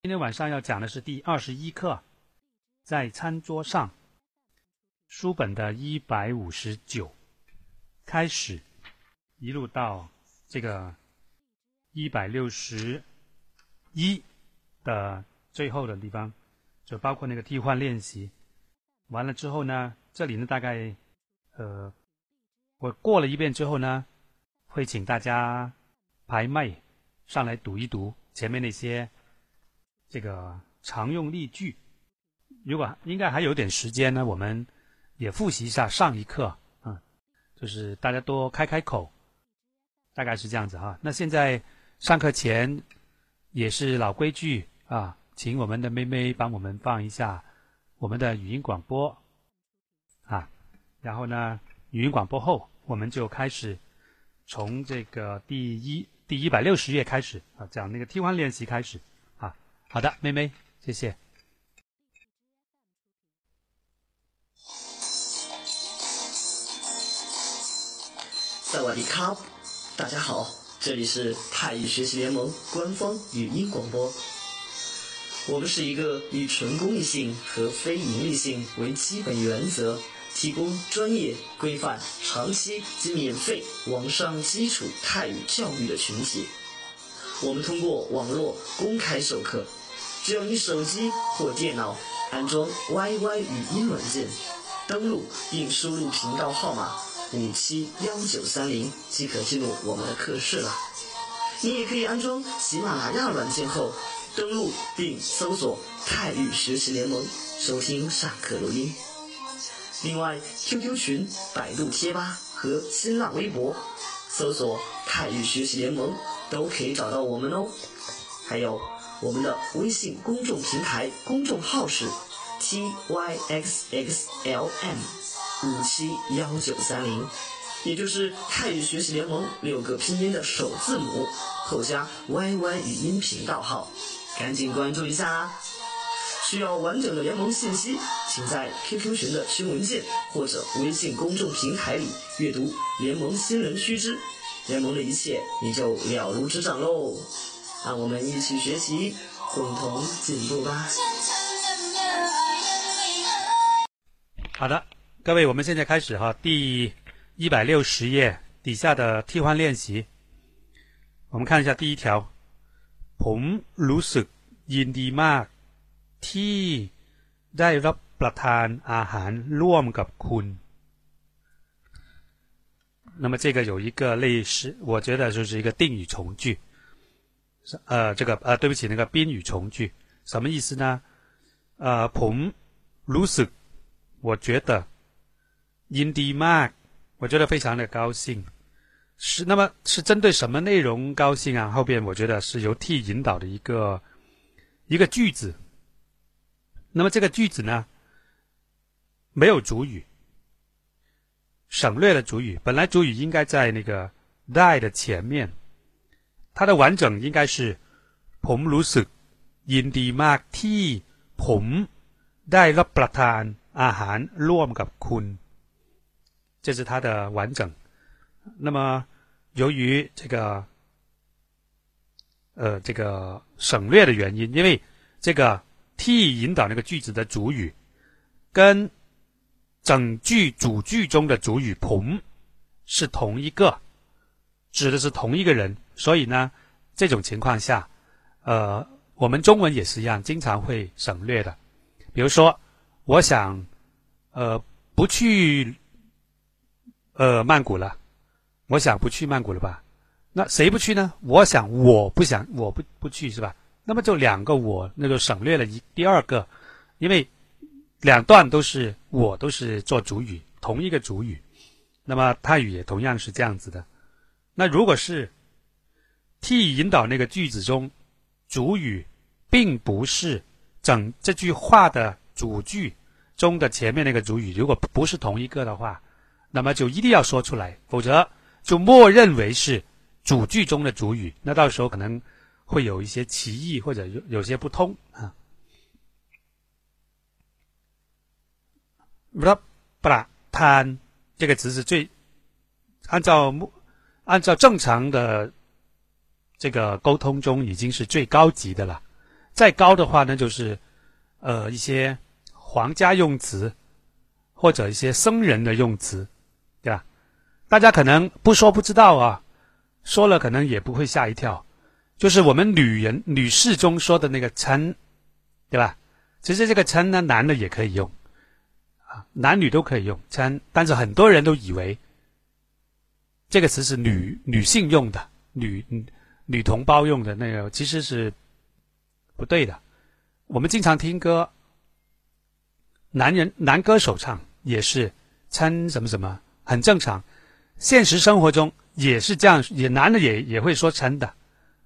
今天晚上要讲的是第二十一课，在餐桌上，书本的一百五十九开始，一路到这个一百六十一的最后的地方，就包括那个替换练习。完了之后呢，这里呢大概呃，我过了一遍之后呢，会请大家排麦上来读一读前面那些这个常用例句。如果应该还有点时间呢，我们也复习一下上一课啊，就是大家多开开口，大概是这样子哈。那现在上课前也是老规矩啊，请我们的妹妹帮我们放一下。我们的语音广播啊，然后呢，语音广播后，我们就开始从这个第一第一百六十页开始啊，讲那个替换练习开始。好的，妹妹，谢谢。萨瓦迪卡，大家好，这里是泰语学习联盟官方语音广播。我们是一个以纯公益性和非盈利性为基本原则，提供专业、规范、长期及免费网上基础泰语教育的群体。我们通过网络公开授课，只要你手机或电脑安装 YY 语音软件，登录并输入频道号码五七幺九三零即可进入我们的课室了。你也可以安装喜马拉雅软件后。登录并搜索“泰语学习联盟”，收听上课录音。另外，QQ 群、百度贴吧和新浪微博搜索“泰语学习联盟”都可以找到我们哦。还有我们的微信公众平台公众号是 tyxxlm 五七幺九三零，也就是泰语学习联盟六个拼音的首字母后加 YY 语音频道号。赶紧关注一下啦！需要完整的联盟信息，请在 QQ 群的群文件或者微信公众平台里阅读联盟新人须知，联盟的一切你就了如指掌喽！让我们一起学习，共同进步吧！好的，各位，我们现在开始哈，第一百六十页底下的替换练习，我们看一下第一条。ผมรู้สึกยินดีมากที่ได้รับประทานอาหารร่วมกับคุณ。那么这个有一个类似，我觉得就是一个定语从句， 呃，这个呃，对不起，那个宾语从句，什么意思呢？呃，ผมรู้สึก，我觉得ยินดีมาก，我觉得非常的高兴。是，那么是针对什么内容高兴啊？后边我觉得是由 T 引导的一个一个句子。那么这个句子呢，没有主语，省略了主语。本来主语应该在那个 die 的前面， 它的完整应该是 “ผมรู้สึกยินดีมากที่ผมได้รับประทานอาหารร่วมกับคุณ”，这是它的完整。那么，由于这个，呃，这个省略的原因，因为这个 T 引导那个句子的主语，跟整句主句中的主语“ผม”是同一个，指的是同一个人， 所以呢，这种情况下，呃，我们中文也是一样，经常会省略的。比如说，我想，呃，不去，呃，曼谷了。我想不去曼谷了吧？那谁不去呢？我想我不想，我不不去是吧？那么就两个我，那就省略了一第二个，因为两段都是我都是做主语，同一个主语。那么泰语也同样是这样子的。那如果是 T 引导那个句子中，主语并不是整这句话的主句中的前面那个主语，如果不是同一个的话，那么就一定要说出来，否则。就默认为是主句中的主语，那到时候可能会有一些歧义或者有有些不通啊。รับประทาน这个词是最按照按照正常的 这个沟通中已经是最高级的了。再高的话呢，就是呃一些皇家用词或者一些僧人的用词，对吧？大家可能不说不知道啊，说了可能也不会吓一跳。就是我们女人、女士中说的那个称，对吧？其实这个称呢，男的也可以用，啊，男女都可以用称，但是很多人都以为这个词是女女性用的，女女同胞用的那个，其实是不对的。我们经常听歌，男人男歌手唱也是称什么什么，很正常。现实生活中也是这样，也男的也也会说称的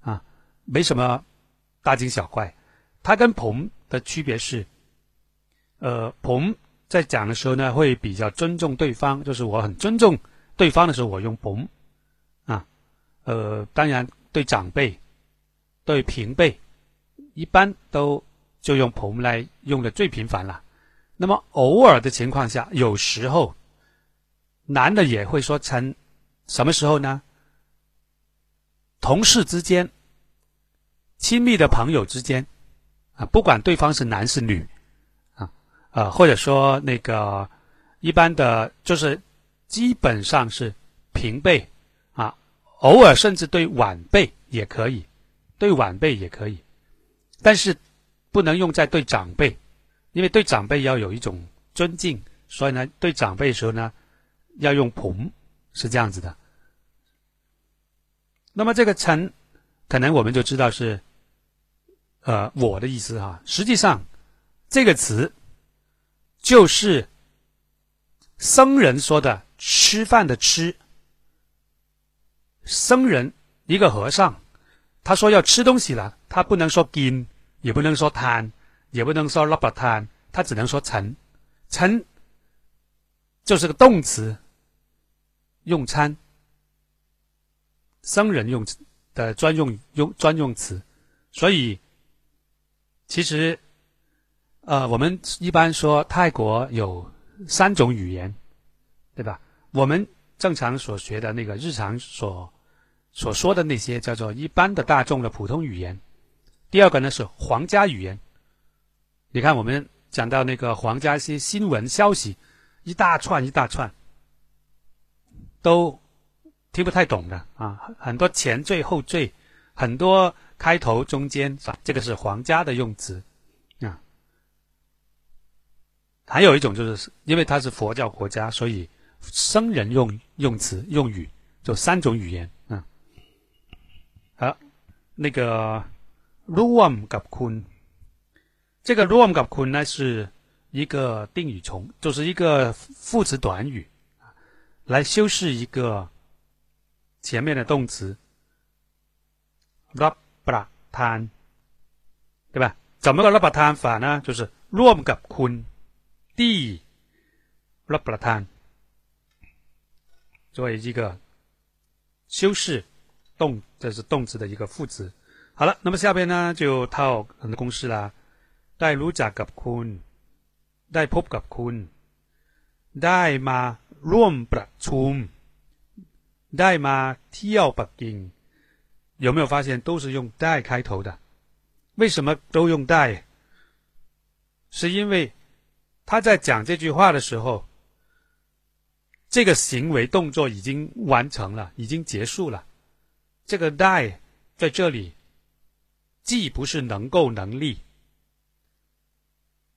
啊。没什么大惊小怪，他跟朋的区别是，呃，朋在讲的时候呢，会比较尊重对方，就是我很尊重对方的时候，我用朋啊，呃，当然对长辈、对平辈，一般都就用朋来用的最频繁了。那么偶尔的情况下，有时候男的也会说成，什么时候呢？同事之间。亲密的朋友之间，啊，不管对方是男是女，啊，呃，或者说那个一般的，就是基本上是平辈，偶尔甚至对晚辈也可以，对晚辈也可以，但是不能用在对长辈，因为对长辈要有一种尊敬，所以呢，对长辈的时候呢，要用朋，是这样子的。那么这个臣，可能我们就知道是。呃，我的意思哈，实际上这个词就是僧人说的“吃饭”的“吃”。僧人一个和尚，他说要吃东西了，他不能说“金”，也不能说“贪”，也不能说“拉巴贪”，他只能说“盛”。盛就是个动词，用餐。僧人用的专用用专用词，所以。其实，呃，我们一般说泰国有三种语言，对吧？我们正常所学的那个日常所所说的那些叫做一般的大众的普通语言。第二个呢是皇家语言。你看，我们讲到那个皇家一些新闻消息，一大串一大串，都听不太懂的啊，很多前缀后缀，很多。开头、中间，这个是皇家的用词啊。还有一种就是，因为它是佛教国家，所以僧人用用词、用语就三种语言。那个 ruam gap kun，这个 ruam gap kun 呢是一个定语从，就是一个副词短语来修饰一个前面的动词 rap。ประทาน对吧？怎么个รับประทาน法呢？就是ร่วมกับคุณที่รับประทาน作为一个修饰 动，这是动词的一个副词。好了，那么下边呢就套很多公式啦。ได้รู้จักกับคุณ ได้พบกับคุณ ได้มาร่วมประชุม ได้มาเที่ยวปักกิ่ง有没有发现都是用“带”开头的？为什么都用“带”？是因为他在讲这句话的时候，这个行为动作已经完成了，已经结束了。 这个“ die ”在这里既不是能够能力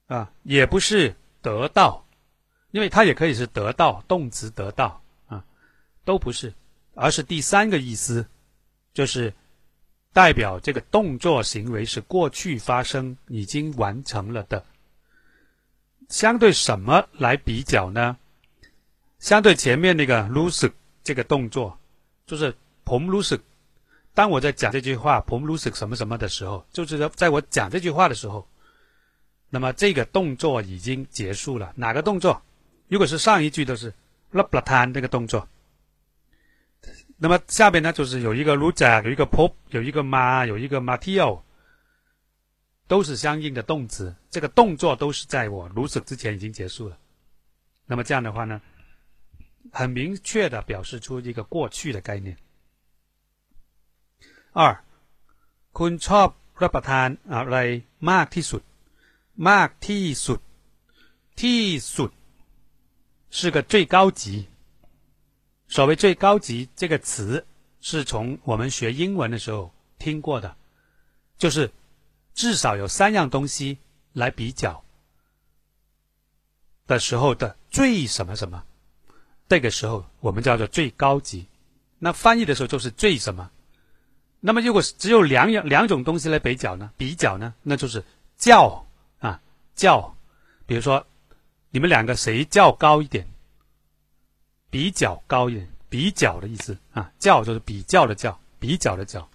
啊，也不是得到，因为它也可以是得到动词得到啊，都不是，而是第三个意思。就是代表这个动作行为是过去发生，已经完成了的。相对什么来比较呢？相对前面那个 lose 这个动作，就是 pom lose。当我在讲这句话 pom lose 什么什么的时候，就是在我讲这句话的时候，那么这个动作已经结束了。哪个动作？如果是上一句的是 l a b l a t a 这个动作。那么下边呢，就是有一个 l u j a 有一个 pop，有一个 ma，有一个 matio，都是相应的动词。这个动作都是在我 lose 之前已经结束了。那么这样的话呢，很明确的表示出一个过去的概念。二，คุณชอบ รับประทานอะไรมากที่สุดมากที่สุดที่สุด是个最高级。所谓最高级这个词，是从我们学英文的时候听过的，就是至少有三样东西来比较的时候的最什么什么，这个时候我们叫做最高级。那翻译的时候就是最什么。 那么如果只有两样两种东西来比较呢？比较呢，那就是较啊较，比如说你们两个谁较高一点？比较高一点，比较的意思啊，较就是比较的较，比较的较。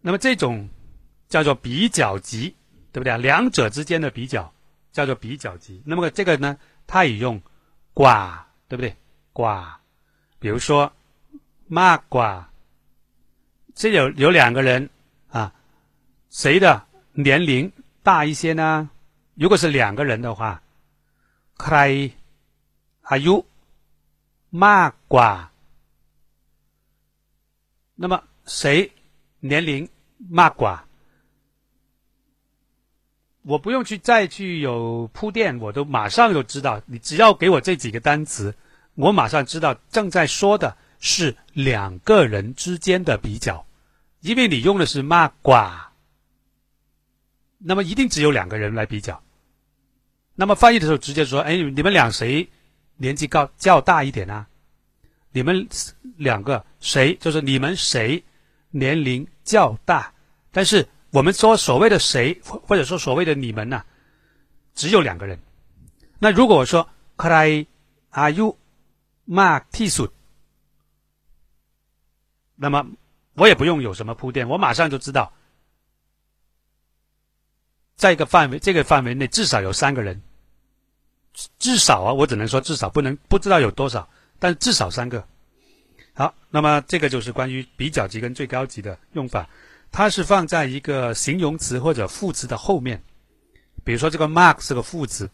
那么这种叫做比较级，对不对啊？两者之间的比较叫做比较级。那么这个呢，它也用寡，对不对？寡，比如说骂寡，这有有两个人啊，谁的年龄大一些呢？如果是两个人的话，ใอายุมากกว่า，那么谁年龄มากกว่า？我不用去再去有铺垫，我都马上就知道。你只要给我这几个单词，我马上知道正在说的 是两个人之间的比较，因为你用的是“嘛瓜”，那么一定只有两个人来比较。那么翻译的时候直接说：“哎，你们俩谁年纪高较大一点呢？你们两个谁就是你们谁年龄较大？”但是我们说所谓的“谁”或者说所谓的“你们”呢，只有两个人。那如果我说 “Are you Mark Tissu？” 那么我也不用有什么铺垫，我马上就知道，在一个范围这个范围内至少有三个人。至少啊，我只能说至少不能不知道有多少，但至少三个。好，那么这个就是关于比较级跟最高级的用法，它是放在一个形容词或者副词的后面。比如说这个 mark 是个副词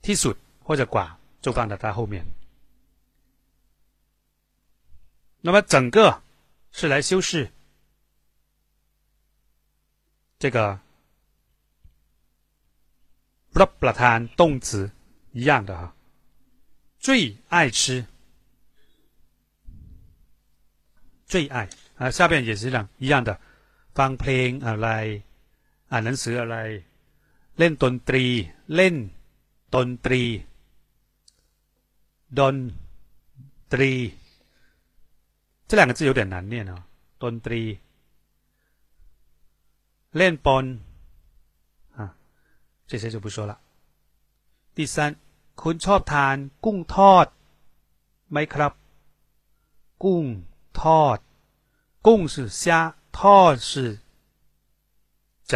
，t 数或者寡就放在它后面。那么整个是来修饰这个。รับประทาน动词一样的哈，最爱吃，最爱啊，下边也是这样一样的，ฟังเพลงอะไรอ่านหนังสืออะไรเล่นดนตรีเล่นดนตรีดนตรี 这两个字有点难念哦，ดนตรีเล่นปน这些就不说了。第三，คุณชอบทานกุ้งทอดไหมครับกุ้งทอดกุ้ง是虾，ทอด是炸，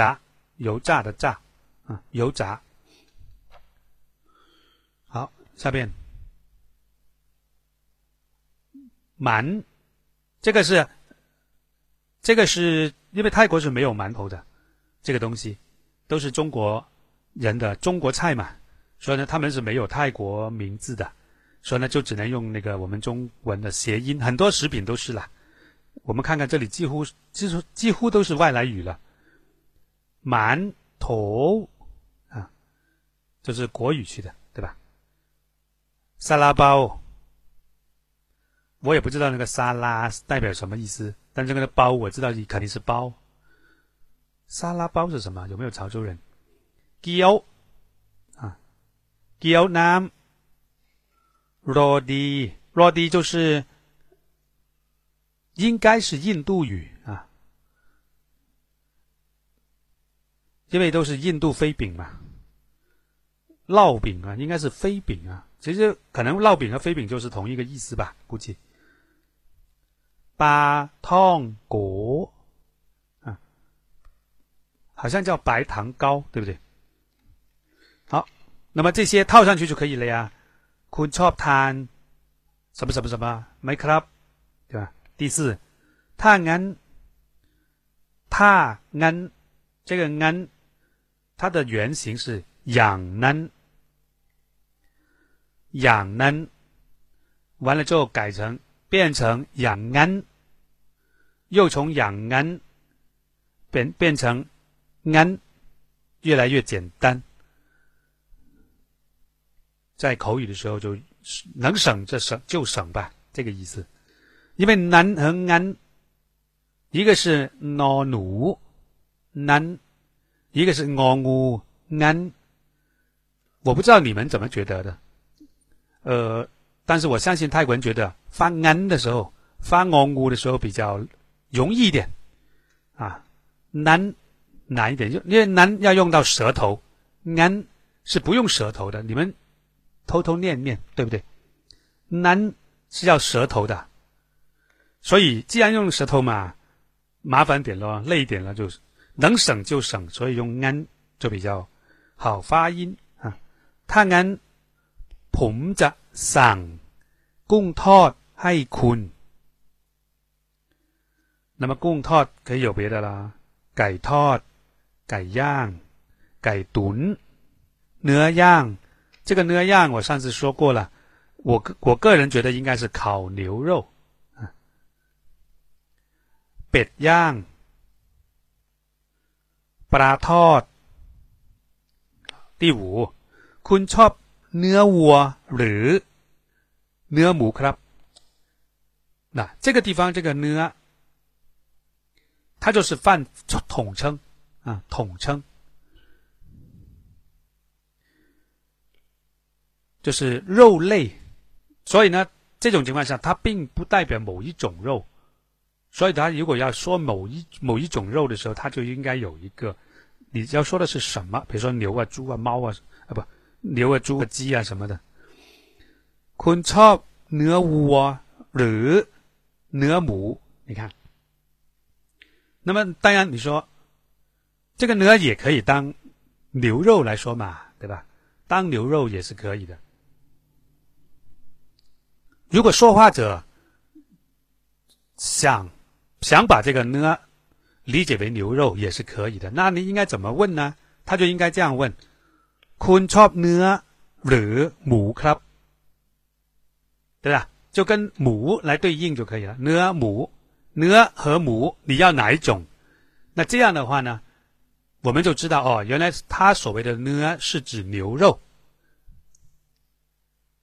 油炸的炸啊，油炸。好，下边馒， 这个是这个是因为泰国是没有馒头的，这个东西都是中国。人的中国菜嘛，所以呢，他们是没有泰国名字的，所以呢，就只能用那个我们中文的谐音。很多食品都是啦。我们看看这里，几乎几乎几乎都是外来语了。馒头啊，就是国语去的，对吧？沙拉包，我也不知道那个沙拉代表什么意思，但这个包我知道你肯定是包。沙拉包是什么？有没有潮州人？胶啊，胶南罗迪罗迪就是应该是印度语啊，因为都是印度飞饼嘛，烙饼啊，应该是飞饼啊，其实可能烙饼和飞饼就是同一个意思吧，估计。巴汤果啊，好像叫白糖糕，对不对？好，那么这些套上去就可以了呀。คุณชอบทาน什么什么什么ไหมครับ对吧？第四，ถ้างั้นถ้างั้น这个งั้น它的原型是อย่างนั้นอย่างนั้น完了之后改成变成อย่างนั้น 又从养安变变成安越来越简单在口语的时候就能省就省就省吧。这个意思。因为南和安一个是挪奴南一个是挪乌安我不知道你们怎么觉得的。呃但是我相信泰国人觉得发安的时候发昂乌的时候比较容易一点，啊，难难一点，就因为难要用到舌头，安是不用舌头的，你们。偷偷念念，对不对？难是要舌头的，所以既然用舌头嘛，麻烦点咯，累一点了，就能省就省，所以用安就比较好发音啊。他安ผมจะสั่งกุ้งทอดให้คุณ。 那么กุ้งทอด可以有别的啦，ไก่ทอดไก่ย่างไก่ตุ๋นเนื้อย่าง这个นื้样我上次说过了，我我个人觉得应该是烤牛肉啊，เป็ดย่างปลาทอด第五คุณชอบเนื้อวัวหรือเนื้อหมูครับ那这个地方这个เนื้อ 它就是泛统称啊统称就是肉类，所以呢，这种情况下，它并不代表某一种肉，所以它如果要说某一某一种肉的时候，它就应该有一个，你要说的是什么？比如说牛啊、猪啊、猫啊，啊不，牛啊、猪啊、鸡啊什么的。คุณชอบเนื้อวัวหรือเนื้อหมู？你看， 那么当然你说这个呢也可以当牛肉来说嘛，对吧？当牛肉也是可以的。如果说话者想想把这个呢理解为牛肉也是可以的，那你应该怎么问呢？他就应该这样问：คุณชอบเนื้อหรือหมูครับ？对吧？就跟母来对应就可以了。เนื้ อหมูเนื้อ和母你要哪一种？那这样的话呢，我们就知道哦，原来他所谓的呢是指牛肉，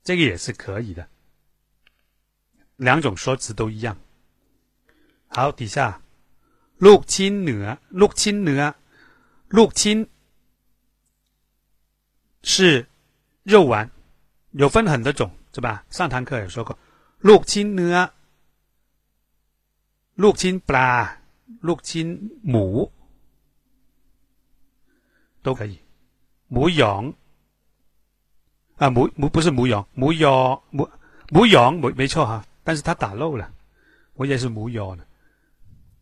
这个也是可以的。两种说辞都一样。好，底下，ลูกชิ้นเนื้อลูกชิ้นเนื้อลูกชิ้น是肉丸，有分很多种，是吧？上堂课有说过，ลูกชิ้นเนื้อ ลูกชิ้นปลาลูกชิ้นหมู都可以。หมูหยอง啊，หมูหมู不是หมูหยองหมูยอหมูหมูหยอง没没错哈。但是他打漏了，我也是母腰呢。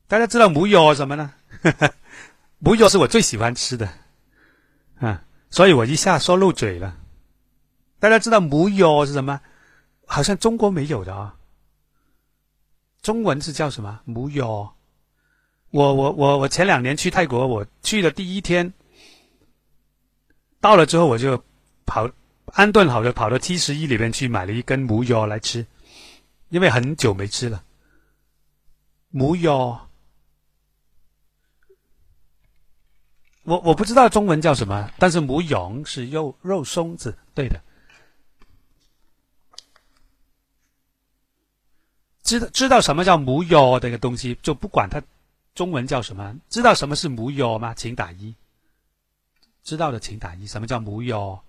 大家知道母腰什么呢？母腰是我最喜欢吃的啊，所以我一下说漏嘴了。大家知道母腰是什么？好像中国没有的啊。 中文是叫什么？母腰。我我我我前两年去泰国，我去的第一天，到了之后我就跑安顿好了，跑到七十一里边去买了一根母腰来吃。因为很久没吃了，母腰，我我不知道中文叫什么，但是母蛹是肉肉松子，对的。知道知道什么叫母腰这个东西，就不管它中文叫什么，知道什么是母腰吗？请打一。知道的请打一。什么叫母腰？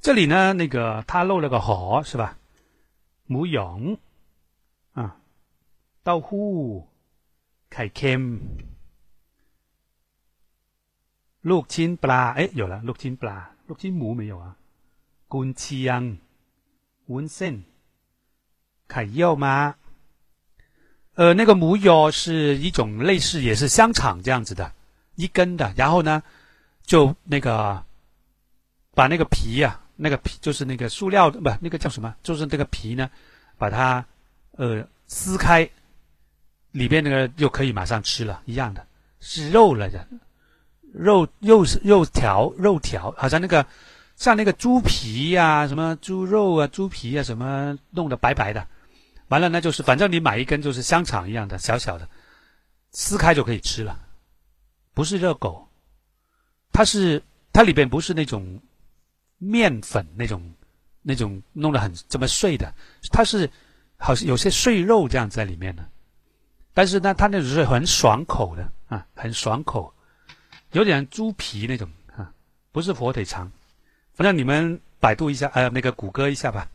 这里呢，那个他漏了个“河”，是吧？母蛹啊，豆腐、ไข่เค็ม、ลูกชิ้นปลา，哎，有了，ลูกชิ้นปลา，ลูกชิ้นหมู没有啊？ กุนเชียง、วุ้นเส้น、ไข่เยี่ยวม้า。呃，那个母蛹是一种类似，也是香肠这样子的，一根的。然后呢，就那个把那个皮呀。那个皮就是那个塑料的，不，那个叫什么？就是这个皮呢，把它呃撕开，里边那个就可以马上吃了，一样的，是肉来的，肉肉是肉条，肉条，好像那个 像那个猪皮呀，什么猪肉啊，猪皮啊，什么弄得白白的，完了那就是反正你买一根就是香肠一样的小小的，撕开就可以吃了，不是热狗，它是它里边不是那种面粉那种那种弄得很这么碎的，它是好像有些碎肉这样在里面的，但是呢，它那种是很爽口的啊，很爽口，有点猪皮那种啊，不是火腿肠，反正你们百度一下，呃，那个谷歌一下吧。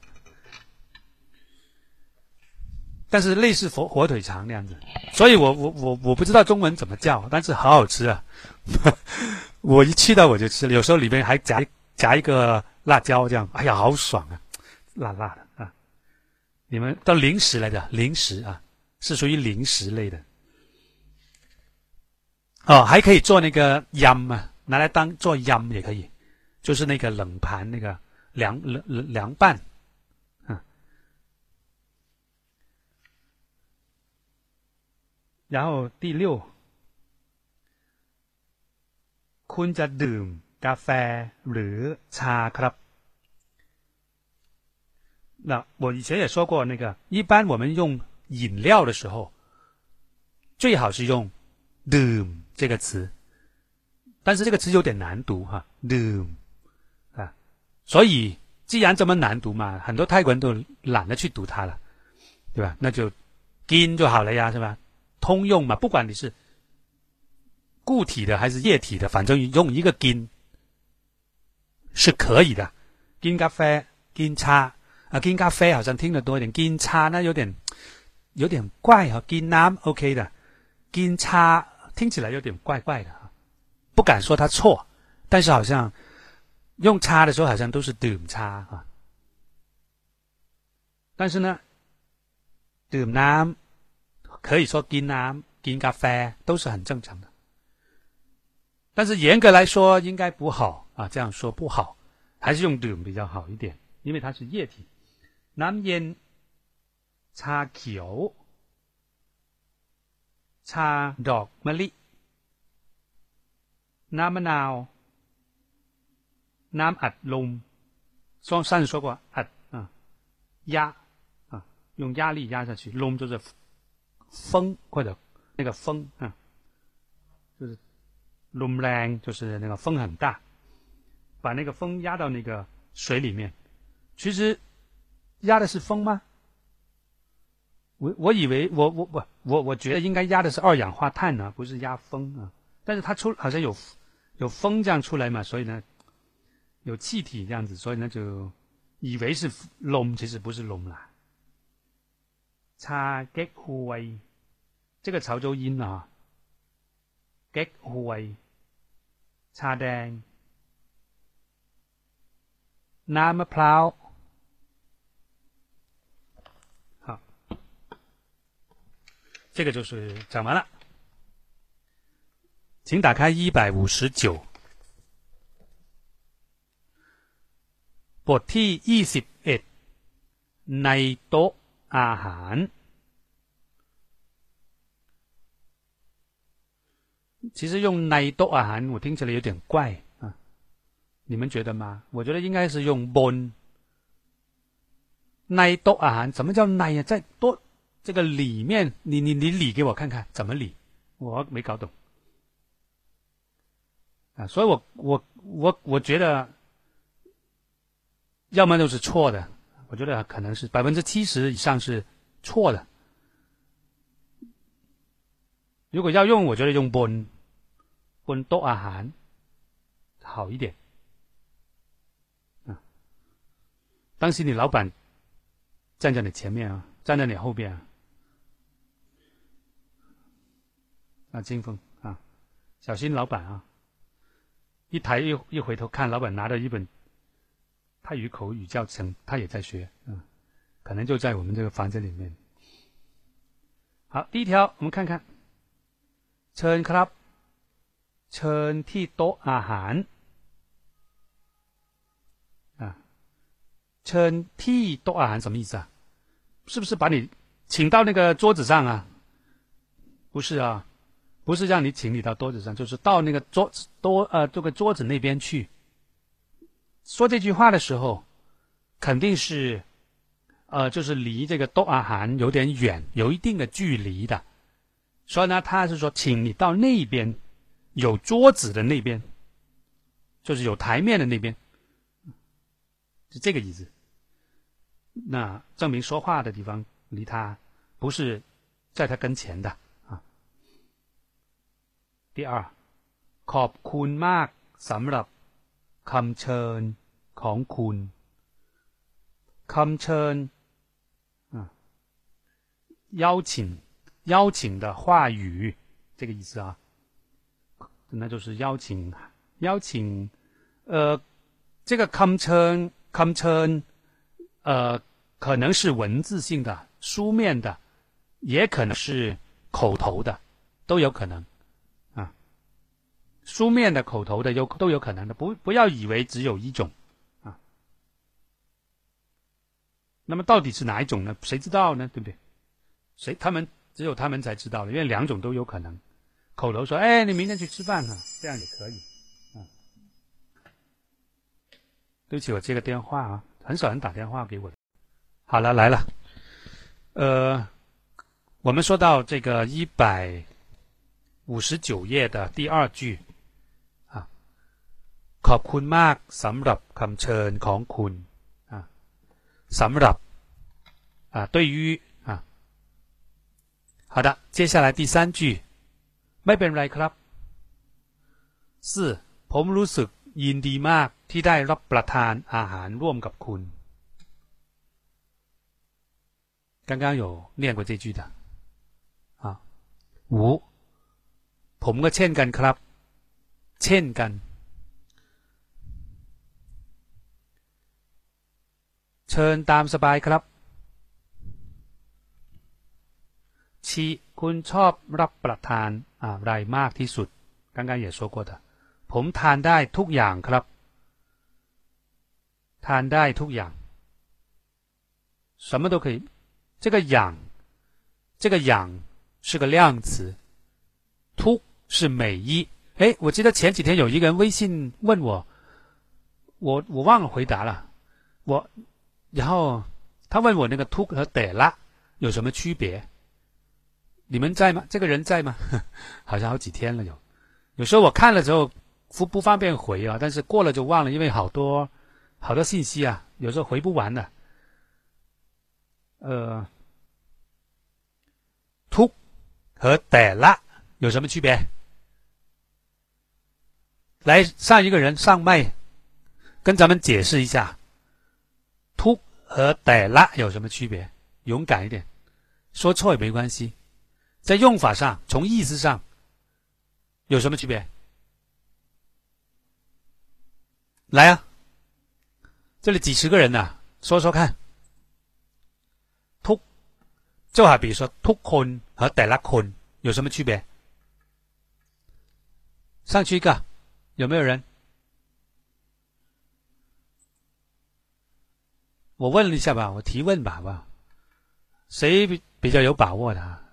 但是类似火火腿肠那样子，所以我我我我不知道中文怎么叫，但是好好吃啊！我一去到我就吃，有时候里面还夹夹一个辣椒，这样，哎呀，好爽啊，辣辣的啊！你们到零食来的零食啊，是属于零食类的。哦，还可以做那个腌啊，拿来当做腌也可以，就是那个冷盘那个凉凉凉拌。然后第六，คุณจะดื่มกาแฟหรือชาครับ？那我以前也说过，那个一般我们用饮料的时候，最好是用 “doom” 这个词，但是这个词有点难读哈，“doom” 啊， 所以既然这么难读嘛，很多泰国人都懒得去读它了，对吧？那就金就好了呀，是吧？通用嘛，不管你是固体的还是液体的，反正用一个金是可以的。金咖啡、金叉啊，金咖啡好像听得多一点，金叉那有点有点怪哈。金南 OK 的，金叉听起来有点怪怪的哈，不敢说它错，但是好像用叉的时候好像都是 doom 叉啊，但是呢，doom 南可以说 gin 南 gin 咖啡都是很正常的，但是严格来说应该不好啊，这样说不好，还是用 doom 比较好一点，因为它是液体。南烟叉球叉 dog 麦粒，南么 now。น้ำมะนาว、น้ำอัดลม。上上次说过，อัด啊，压啊，用压力压下去，ลม就是。风或者那个风啊，就是龙 lang，就是那个风很大，把那个风压到那个水里面。其实压的是风吗？我我以为我我我我我觉得应该压的是二氧化碳呢，不是压风啊。但是它出好像有有风这样出来嘛，所以呢 有气体这样子，所以呢就以为是龙，其实不是龙啦。差激灰。这个潮州音啊，激灰、茶แน้ำมะพร้าว好，这个就是讲完了，请打开一百五十九 บทที่ยี่สิบเอ็ดในโต๊ะอาหาร其实用奈多啊含，我听起来有点怪啊，你们觉得吗？我觉得应该是用 bon 奈多啊含，怎么叫奈呀？在多这个里面，你你你理给我看看，怎么理？我没搞懂啊，所以我我我我觉得， 要么就是错的，我觉得可能是百分之七十以上是错的。如果要用，我觉得用 bon。荤多阿含好一点啊！当时你老板站在你前面啊，站在你后边啊！啊，金峰啊，小心老板啊！一抬一一回头看，老板拿着一本泰语口语教程，他也在学啊，可能就在我们这个房间里面。好，第一条，我们看看，陈 club。เชิญที่โต๊ะอาหาร啊，เชิญที่โต๊ะอาหาร什么意思啊？是不是把你请到那个桌子上啊？不是啊，不是让你请你到桌子上，就是到那个桌子多呃这个桌子那边去。 说这句话的时候，肯定是 呃，就是离这个多阿含有点远，有一定的距离的。所以呢，他是说，请你到那边有桌子的那边，就是有台面的那边，是这个意思。那证明说话的地方离他不是在他跟前的啊。第二，ขอบคุณมากสำหรับ คำเชิญของคุณคำเชิญ啊，邀请。邀请的话语，这个意思啊，那就是邀请，邀请，呃，这个 come turn come turn，呃，可能是文字性的、书面的，也可能是口头的，都有可能啊。 书面的、口头的有都有可能的，不不要以为只有一种啊。那么到底是哪一种呢？谁知道呢？对不对？谁他们？只有他们才知道的，因为两种都有可能。口头说：“哎，你明天去吃饭啊，这样也可以。”啊，对不起，我接个电话啊，很少人打电话给我。好了，来了。呃，我们说到这个一百五十九页的第二句， ขอบคุณมากสำหรับคำเชิญของคุณ啊，สำหรับ啊，对于。好的，接下来第三句ไม่เป็นไรครับ四ผมรู้สึกยินดีมากที่ได้รับประทานอาหารร่วมกับคุณ刚刚有念过这句的啊五ผมก็เช่นกันครับเช่นกัน เชิญตามสบายครับ七คุณชอบรับประทานอะไรมากที่สุด刚刚也说过的ผมทานได้ทุกอย่างครับทานได้ทุกอย่าง什么都可以这个养这个养是个量词突是美一哎我记得前几天有一个人微信问我我我忘了回答了我 然后他问我那个突和得拉有什么区别你们在吗？这个人在吗？好像好几天了有。有时候我看了之后不不方便回啊，但是过了就忘了，因为好多好多信息啊，有时候回不完的。呃，突和得拉有什么区别？来上一个人上麦，跟咱们解释一下，突和得拉有什么区别？勇敢一点，说错也没关系。在用法上，从意思上有什么区别？来啊，这里几十个人呢，说说看。突，就好比说突坤和德拉坤有什么区别？上去一个，有没有人？我问了一下吧，我提问吧，好不好？谁比比较有把握的？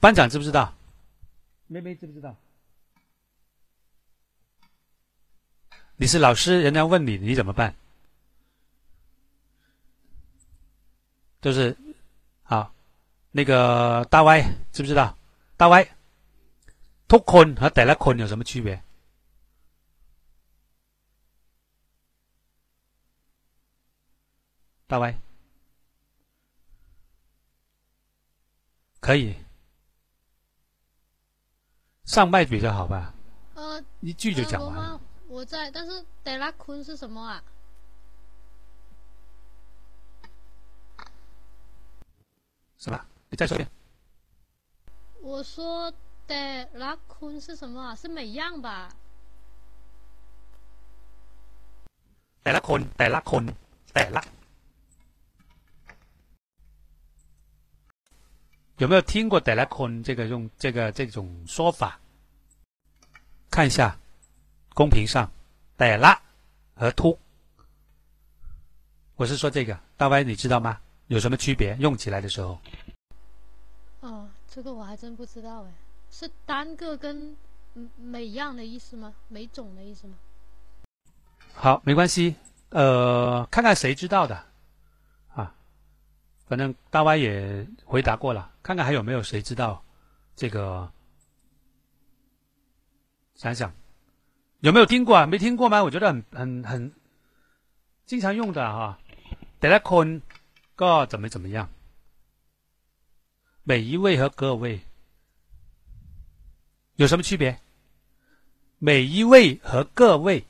班长知不知道？妹妹知不知道？你是老师，人家问你，你怎么办？就是好，那个大歪知不知道？大 Y，突坤和德拉坤有什么区别？大 Y 可以。上麦比较好吧？呃，一句就讲完了。我在，但是德拉坤是什么啊？是吧？你再说一遍。我说德拉坤是什么啊？是每样吧？德拉坤，德拉坤，德拉。有没有听过德拉坤这个用这个这种说法？看一下，公屏上，得拉和突，我是说这个，大歪你知道吗？有什么区别？用起来的时候？哦，这个我还真不知道哎，是单个跟每样的意思吗？每种的意思吗？好，没关系，呃，看看谁知道的，啊，反正大 Y 也回答过了，看看还有没有谁知道这个？想想有没有听过啊？没听过吗？我觉得很很很经常用的哈。第一คนก็怎么怎么样？每一位和各位有什么区别？每一位和各位。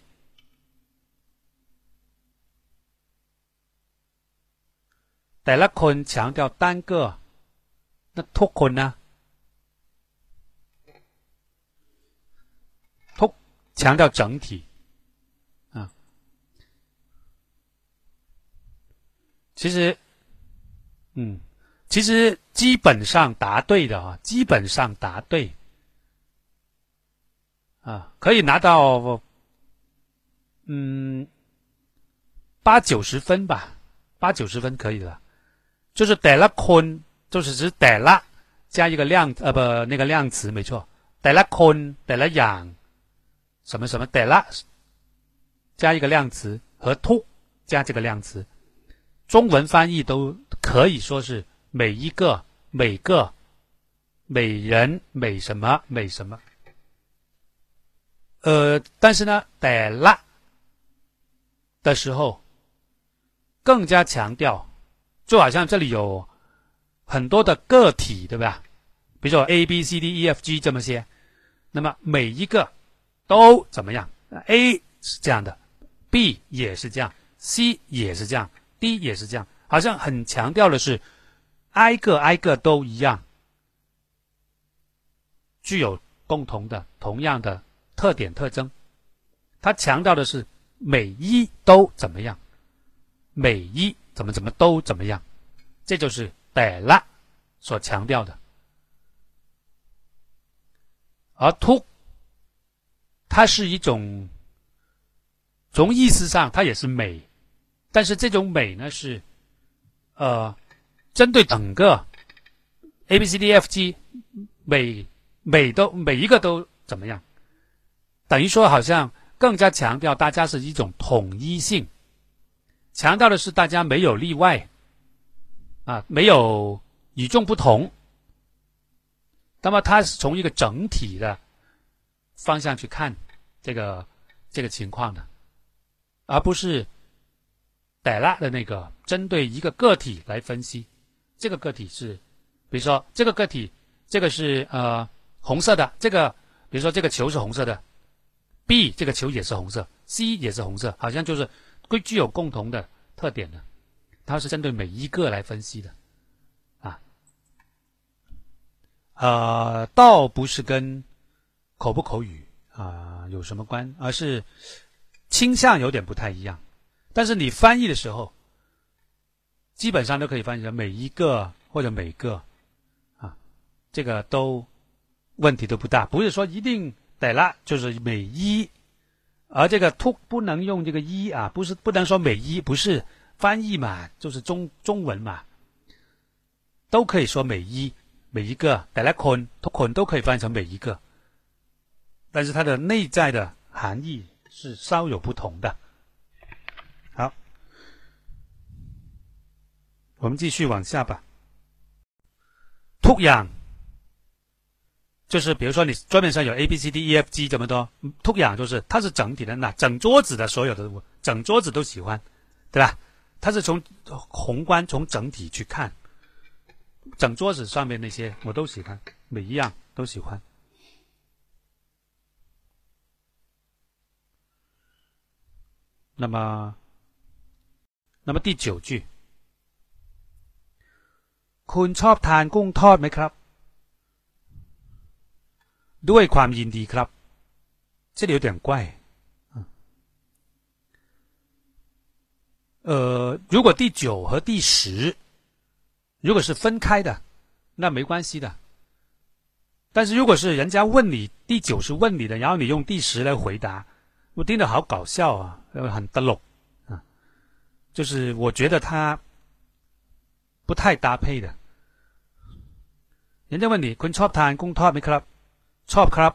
แต่ละคน强调单个，那ทุกคน呢？ทุก强调整体啊。其实，嗯，其实基本上答对的啊，基本上答对啊，可以拿到嗯八九十分吧，八九十分可以了。 就是得了坤，就是指得了加一个量呃不那个量词没错，得了坤得了养什么什么得了加一个量词和 to 加这个量词，中文翻译都可以说是每一个每个每人每什么每什么，呃，但是呢得了的时候更加强调。就好像这里有很多的个体，对吧？比如说 A、B、C、D、E、F、G 这么些，那么每一个都怎么样？A 是这样的，B 也是这样，C 也是这样，D 也是这样，好像很强调的是挨个挨个都一样，具有共同的、同样的特点特征。他强调的是每一都怎么样？每一。怎么怎么都怎么样，这就是得了所强调的。而突，它是一种从意思上它也是美，但是这种美呢是，呃，针对整个 A B C D F G 每每都每一个都怎么样，等于说好像更加强调大家是一种统一性。强调的是大家没有例外，啊，没有与众不同。那么它是从一个整体的方向去看这个这个情况的，而不是逮拉的那个针对一个个体来分析。这个个体是，比如说这个个体，这个是呃红色的，这个比如说这个球是红色的，B 这个球也是红色，C 也是红色，好像就是。会具有共同的特点的，它是针对每一个来分析的，啊，呃，倒不是跟口不口语啊有什么关，而是倾向有点不太一样。但是你翻译的时候，基本上都可以翻译成每一个或者每个，啊，这个都问题都不大，不是说一定得了就是每一。而这个 to 不能用这个一啊，不是不能说每一，不是翻译嘛，就是中中文嘛，都可以说每一每一个，带来捆突捆都可以翻译成每一个，但是它的内在的含义是稍有不同的。好，我们继续往下吧。突样。就是比如说，你桌面上有 A B C D E F G 这么多，图样就是它是整体的，那整桌子的所有的整桌子都喜欢，对吧？它是从宏观从整体去看，整桌子上面那些我都喜欢，每一样都喜欢。那么，那么第九句，คุณชอบทานกุ้งทอดไหมครับ ด้วยความยินดีครับ这里有点怪，呃，如果第九和第十如果是分开的，那没关系的。但是如果是人家问你第九是问你的，然后你用第十来回答，我听着好搞笑啊，很得落啊，就是我觉得他不太搭配的。人家问你คุณชอบทานกุ้งทอดไหมครับ top club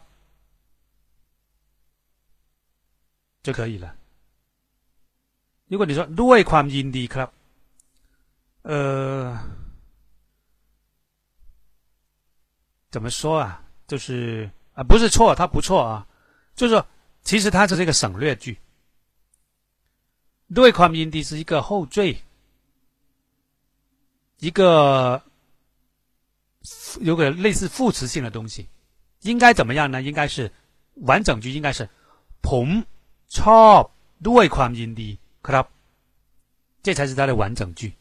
就可以了如果你说 do i come in the club 呃怎么说啊？就是啊不是错它不错啊。就是说其实它就是一个省略句。do i come in the 是一个后缀一个有个类似副词性的东西。应该怎么样呢？应该是完整句，应该是ผมชอบด้วยความยินดีครับ，这才是它的完整句。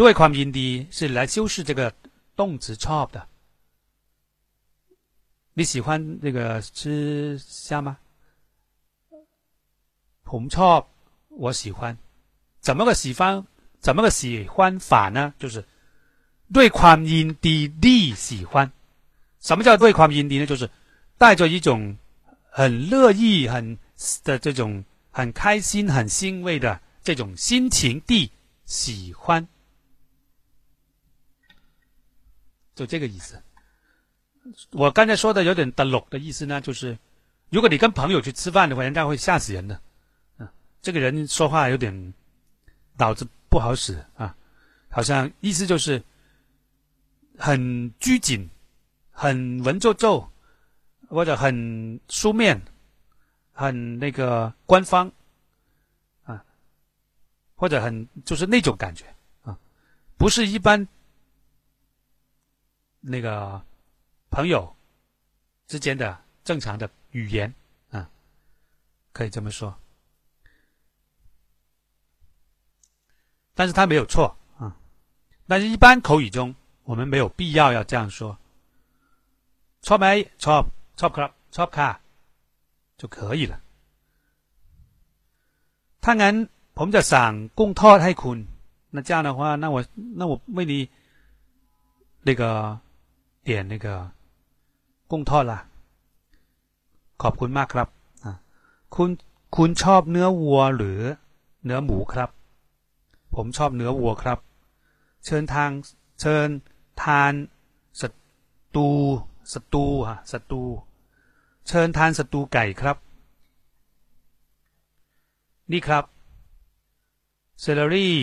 ด้วยความยินดี是来修饰这个动词ชอบ的。你喜欢那个吃虾吗？ผมชอบ我喜欢，怎么个喜欢？怎么个喜欢法呢？就是对ความยินดี地喜欢。 什么叫对ความยินดี呢？就是带着一种很乐意、很的这种很开心、很欣慰的这种心情地喜欢，就这个意思。我刚才说的有点的落的意思呢，就是如果你跟朋友去吃饭的话，人家会吓死人的。这个人说话有点脑子不好使啊，好像意思就是很拘谨、 很文绉绉，或者很书面、很那个官方啊，或者很就是那种感觉啊，不是一般那个朋友之间的正常的语言啊，可以这么说。但是他没有错啊，但是一般口语中，我们没有必要要这样说。 ชอบไหมชอบชอบครับชอบค่ะ就可以了。ถ้างั้นผมจะสั่งกุ้งทอดให้คุณ那这样的话，那我那我为你那个点那个กุ้งทอด啦。ขอบคุณมากครับอ่าคุณคุณชอบเนื้อวัวหรือเนื้อหมูครับผมชอบเนื้อวัวครับ เชิญทางเชิญทานสตู สตูฮะสตู เชิญทานสตูไก่ครับ นี่ครับเซเลอรี่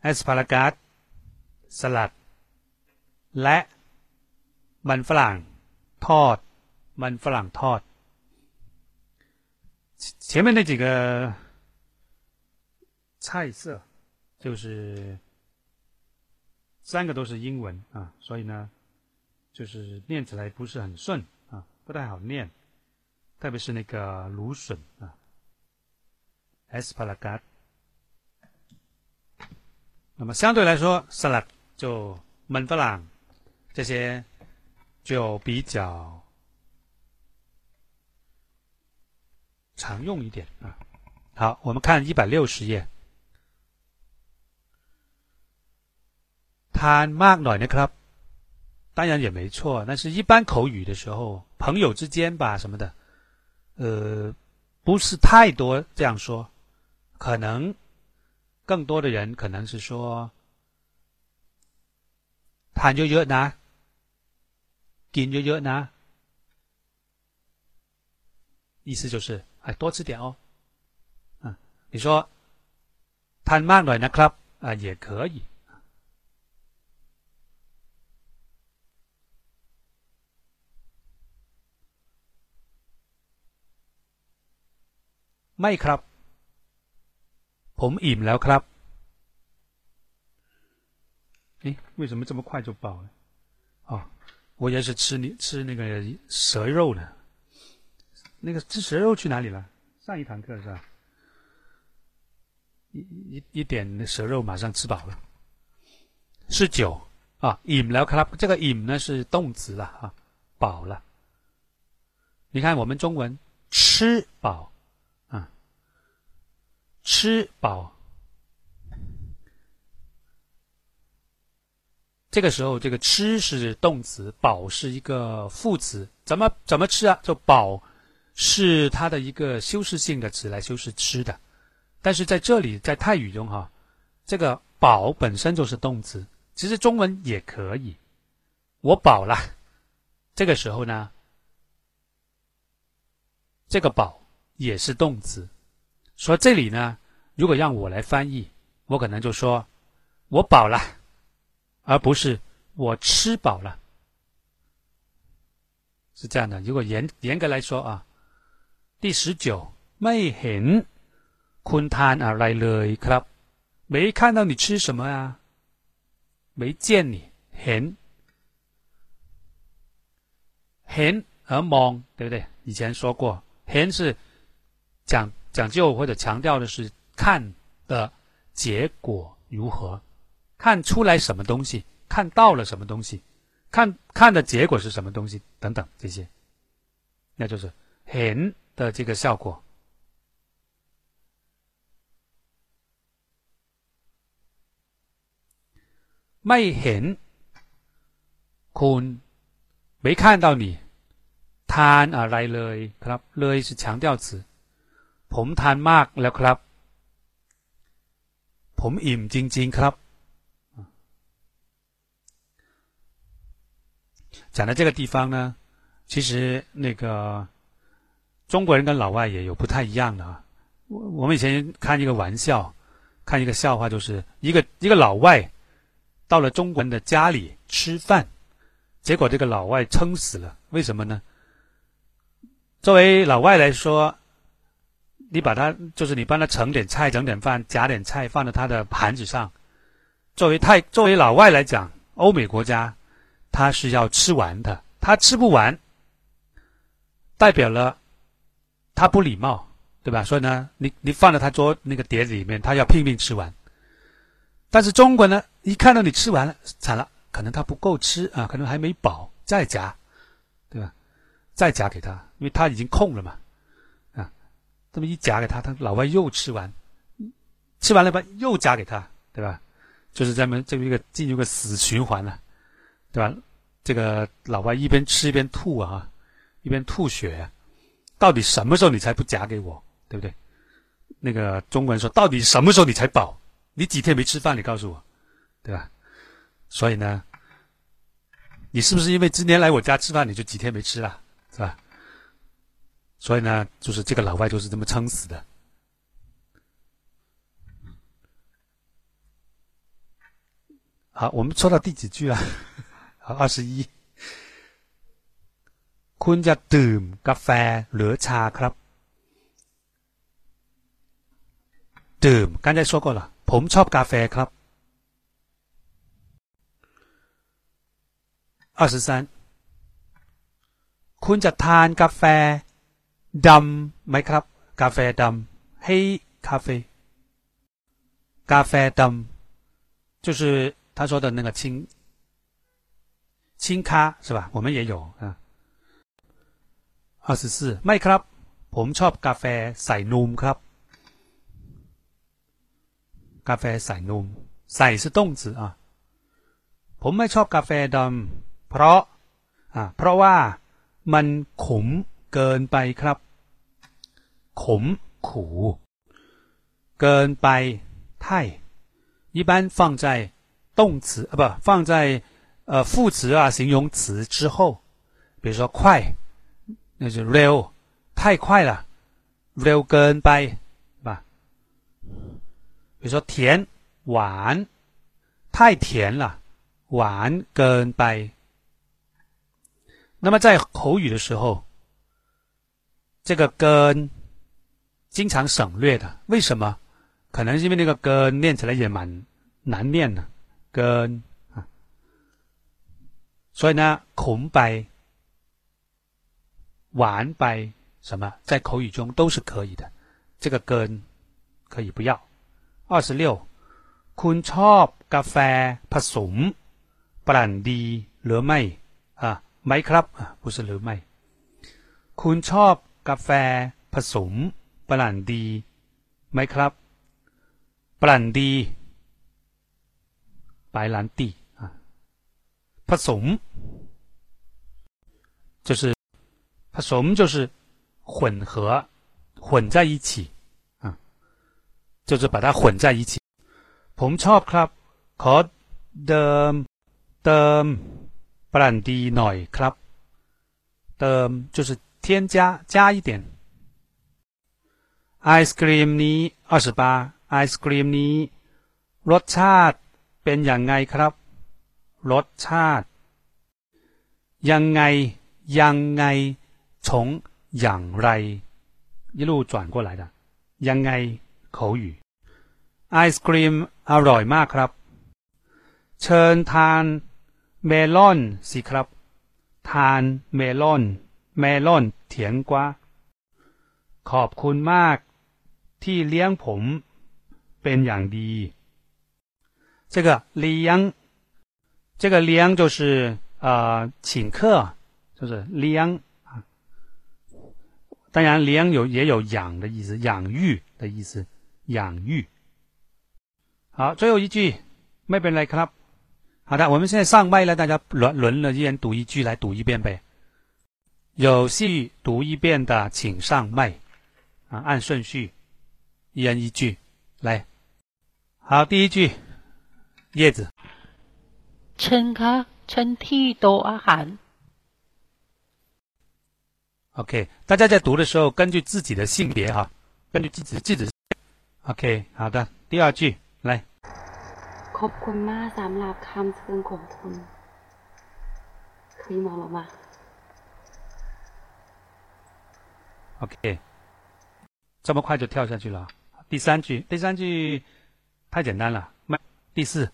แอสพารากัสสลัด และมันฝรั่งทอด มันฝรั่งทอด前面那几个菜色就是三个都是英文啊，所以呢， 就是念起来不是很顺啊，不太好念，特别是那个芦笋啊，asparagus。那么相对来说，salad 就焖弗朗这些就比较常用一点啊。好，我们看一百六十页。贪มากหน่อยนะครับ， 当然也没错。但是一般口语的时候，朋友之间吧什么的，呃，不是太多这样说。可能更多的人可能是说，贪เยอะๆนะกินเยอะๆนะ，意思就是哎多吃点哦。啊，你说贪มากหน่อยนะครับ啊也可以。 ไม่ครับ ผมอิ่มแล้วครับ诶，为什么这么快就饱了？哦，我也是吃你吃那个蛇肉呢。那个吃蛇肉去哪里了？上一堂课是吧？一一一点蛇肉马上吃饱了。是酒啊，อิ่มแล้วครับ。这个อิ่ม呢是动词了啊，饱了。你看我们中文吃饱。 吃饱，这个时候，这个吃是动词，饱是一个副词。怎么怎么吃啊？就饱是它的一个修饰性的词来修饰吃的。但是在这里，在泰语中哈，这个饱本身就是动词。其实中文也可以，我饱了。这个时候呢，这个饱也是动词。说这里呢，如果让我来翻译，我可能就说“我饱了”，而不是 我吃饱了，是这样的。如果严严格来说啊，第十九ไม่เห็นคุณทานอะไรเลยครับ，没看到你吃什么啊，没见你เห็นเห็น和ม对不对？以前说过，เห็น是讲 讲究或者强调的是看的结果如何，看出来什么东西。看到了什么东西，看看的结果是什么东西等等这些，那就是ห็的这个效果。ไม่เห็นคุณ没看到你ทานอะไรเลยครับเลย是强调词 ผมทานมากแล้วครับผมอิ่มจริงๆครับ讲的这个地方呢，其实那个中国人跟老外也有不太一样的啊。我我们以前看一个玩笑，看一个笑话，就是一个一个老外到了中国人的家里吃饭，结果这个老外撑死了。为什么呢？作为老外来说， 你把他就是你帮他盛点菜、整点饭、夹点菜放在他的盘子上。作为太作为老外来讲，欧美国家。他是要吃完的，他吃不完，代表了他不礼貌，对吧？所以呢，你你放在他桌那个碟子里面，他要拼命吃完。但是中国呢，一看到你吃完了，惨了，可能他不够吃啊，可能还没饱，再夹，对吧？再夹给他，因为他已经空了嘛，这么一夹给他，他老外又吃完，吃完了吧，又夹给他，对吧？就是这么这么一个进入个死循环了。对吧？这个老外一边吃一边吐啊，一边吐血。到底什么时候你才不夹给我？对不对？那个中国人说，到底什么时候你才饱？你几天没吃饭？你告诉我，对吧？所以呢，你是不是因为今天来我家吃饭，你就几天没吃了，是吧？所以呢，就是这个老外就是这么撑死的。好，我们说到第几句了？二十一，คุณจะดื่มกาแฟหรือชาครับดื่ม刚才说过了ผมชอบกาแฟครับ二十三คุณจะทานกาแฟ ดำไหมครับกาแฟดำ黑咖啡กาแฟดำ就是他说的那个清清咖是吧？我们也有啊。二十四ไม่ครับ ผมชอบกาแฟใส่นมครับกาแฟใส่นมใส่是动词啊ผมไม่ชอบกาแฟดำเพราะอ่าเพราะว่ามันขมเกินไปครับ 红苦，跟 by 太一般放在动词啊不放在呃副词啊形容词之后，比如说快，那就 real 太快了，real 跟 by 是吧？比如说甜，晚太甜了，晚跟 by。那么在口语的时候，这个跟。经常省略的，为什么？可能是因为那个跟念起来也蛮难念的，跟。所以呢，空白、完白什么，在口语中都是可以的。这个跟可以不要。二十六，คุณชอบกาแฟผสมบรันดีหรือไม่อ่ะไม่ครับอ่ะ不是หรือไม่คุณชอบกาแฟผสม บรันดีไหมครับบรันดี白兰地ผสม就是ผสม就是混合混在一起啊，就是把它混在一起。ผมชอบครับขอเดิมเติมบรันดีหน่อยครับเติม就是添加加一点。 ไอศครีมนี้二十八ไอศครีมนี้รสชาติเป็นอย่างไงครับ รสชาติยังไงยังไง从อย่างไร一路转过来的ยังไง口语ไอศครีมอร่อยมากครับ เชิญทานเมลอนสิครับ ทานเมลอนเมลอนเถียงกว่าขอบคุณมาก ที่เลี้ยงผมเป็นอย่างดี这个เลี้ยง这个เลี้ยง就是呃请客就是เลี้ยง当然，ลี้有也有养的意思，养育的意思，养育。好，最后一句，ไม่เป็นไรครับ。好的，我们现在上麦了，大家轮轮了，一人读一句来读一遍呗。有戏读一遍的，请上麦。啊，按顺序， 一人一句来。好，第一句，叶子。เชิญค่ะเชิญที่โต๊ะอาหาร OK，大家在读的时候，根据自己的性别哈，根据自己自己。OK，好的，第二句来。ขอบคุณมากสำหรับคำเชิญของคุณ可以吗，老妈？OK，这么快就跳下去了。 第三句，第三句太简单了。第四。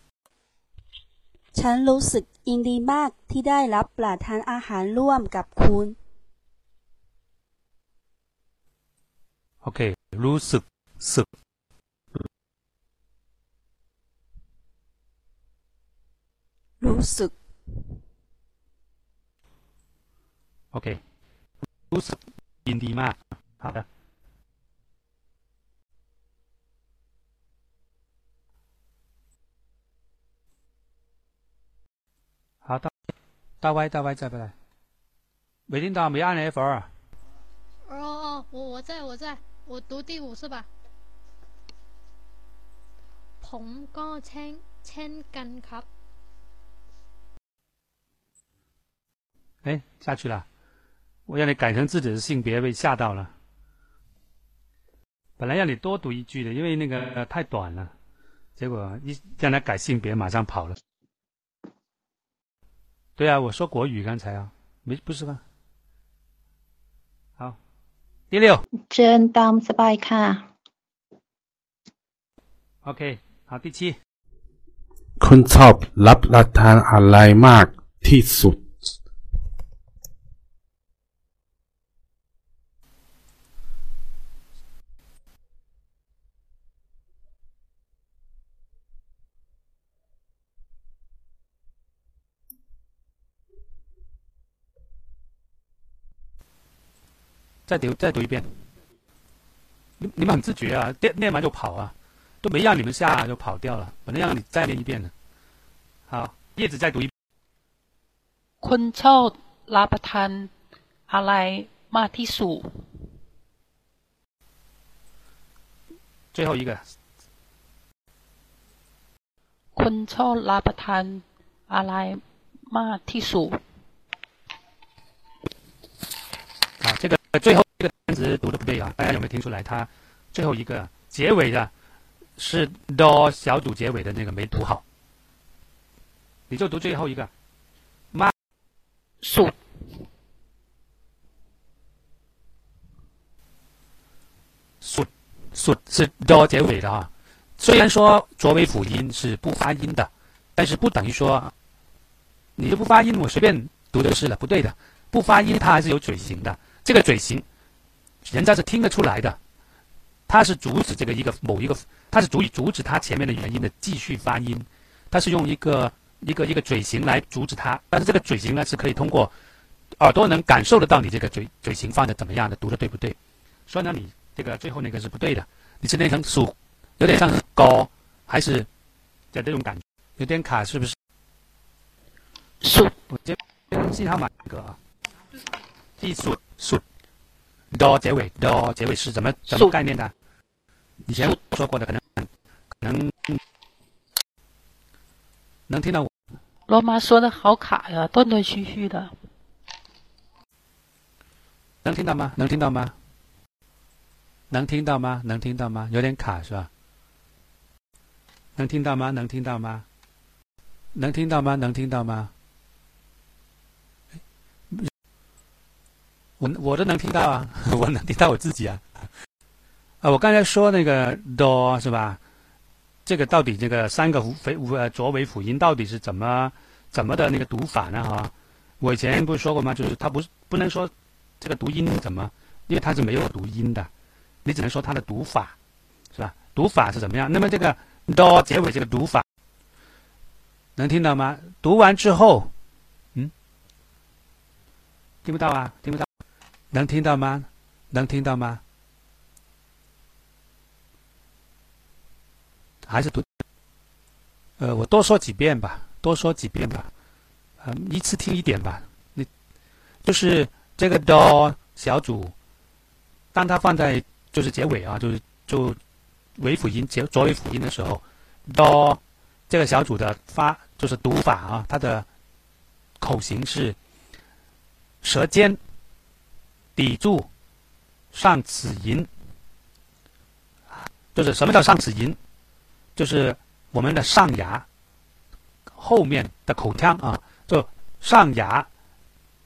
ฉันรู้สึกยินดีมากที่ได้รับประทานอาหารร่วมกับคุณ OK，รู้สึกสึกรู้สึก OK，รู้สึกยินดีมาก。好的。 好，大大 Y 大 Y 在不在？没听到，没按 F 二。哦哦，我我在我在。我读第五是吧？ผมก็เช่นเช่นกันครับ。哎，下去了。我让你改成自己的性别，被吓到了。本来让你多读一句的，因为那个太短了，结果一让他改性别，马上跑了。 对啊，我说国语刚才啊，没不是吧？第六，เชิญตามสบายค่ะ OK，好，第七，คุณชอบรับประทานอะไรมากที่สุด 再读再读一遍，你你们很自觉啊，念念完就跑啊，都没让你们下就跑掉了，本来让你再念一遍的。好，叶子再读一。คุณชอบรับประทานอะไรมากที่สุด最后一个。คุณชอบรับประทานอะไรมากที่สุด 最后一个单词读的不对啊！大家有没有听出来？它最后一个结尾的是 do 小组结尾的那个没读好，你就读最后一个。妈，数数数是 do 结尾的啊。虽然说浊尾辅音是不发音的，但是不等于说你就不发音，我随便读就是了，不对的。不发音它还是有嘴型的。这个嘴型，人家是听得出来的，它是阻止这个一个某一个，它是足以阻止它前面的元音的继续发音，它是用一个一个一个嘴型来阻止它，但是这个嘴型呢是可以通过耳朵能感受得到你这个嘴嘴型放的怎么样的，读的对不对？所以呢，你这个最后那个是不对的，你是那成数，有点像高，还是在这种感觉，有点卡，是不是？数，我这信号码一个啊，记数。数，do 结尾，do 结尾是怎么什么概念的？以前说过的，可能可能能听到我。罗马说的好卡呀，断断续续的。能听到吗？能听到吗？能听到吗？能听到吗？有点卡是吧？能听到吗？能听到吗？能听到吗？能听到吗？我我都能听到啊，我能听到我自己啊。啊，我刚才说那个 do 是吧？这个到底这个三个辅辅呃浊尾辅音到底是怎么怎么的那个读法呢？哈，我以前不是说过吗？就是它不是不能说这个读音怎么，因为它是没有读音的，你只能说它的读法，是吧？读法是怎么样？那么这个 do 结尾这个读法能听到吗？读完之后，嗯，听不到啊？听不到？能听到吗？能听到吗？还是读？呃，我多说几遍吧，多说几遍吧，嗯、一次听一点吧。你就是这个 do 小组，当它放在就是结尾啊，就是就尾辅音结浊尾辅音的时候，do 这个小组的发就是读法啊，它的口型是舌尖抵住上齿龈，就是什么叫上齿龈？就是我们的上牙后面的口腔啊，就上牙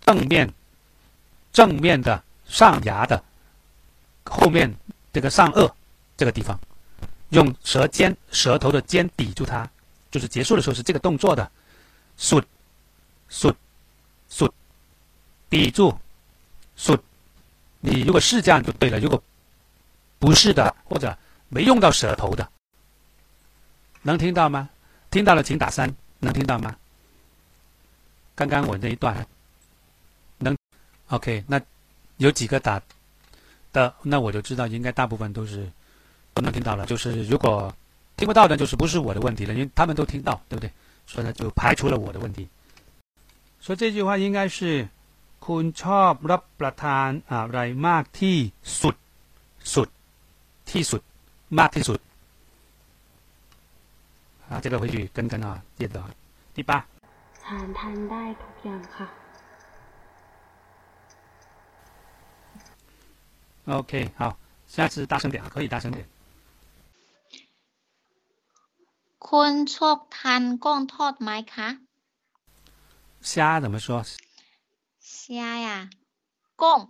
正面正面的上牙的后面这个上颚这个地方，用舌尖舌头的尖抵住它，就是结束的时候是这个动作的，吮吮吮抵住吮。你如果是这样就对了，如果不是的或者没用到舌头的。能听到吗？听到了，请打三。能听到吗？刚刚我那一段能，OK，那有几个打的，那我就知道应该大部分都是都能听到了。就是如果听不到的，就是不是我的问题了，因为他们都听到，对不对？所以呢，就排除了我的问题。所以这句话应该是 คุณชอบรับประทานอะไรมากที่สุดสุดที่สุดมากที่สุด。啊，这个回去跟跟啊，记得。第八， ฉันทานได้ทุกอย่างค่ะ OK，好，下次大声点，可以大声点。 คุณชอบทานก้องทอดไหมคะ 虾怎么说？ 虾呀，共。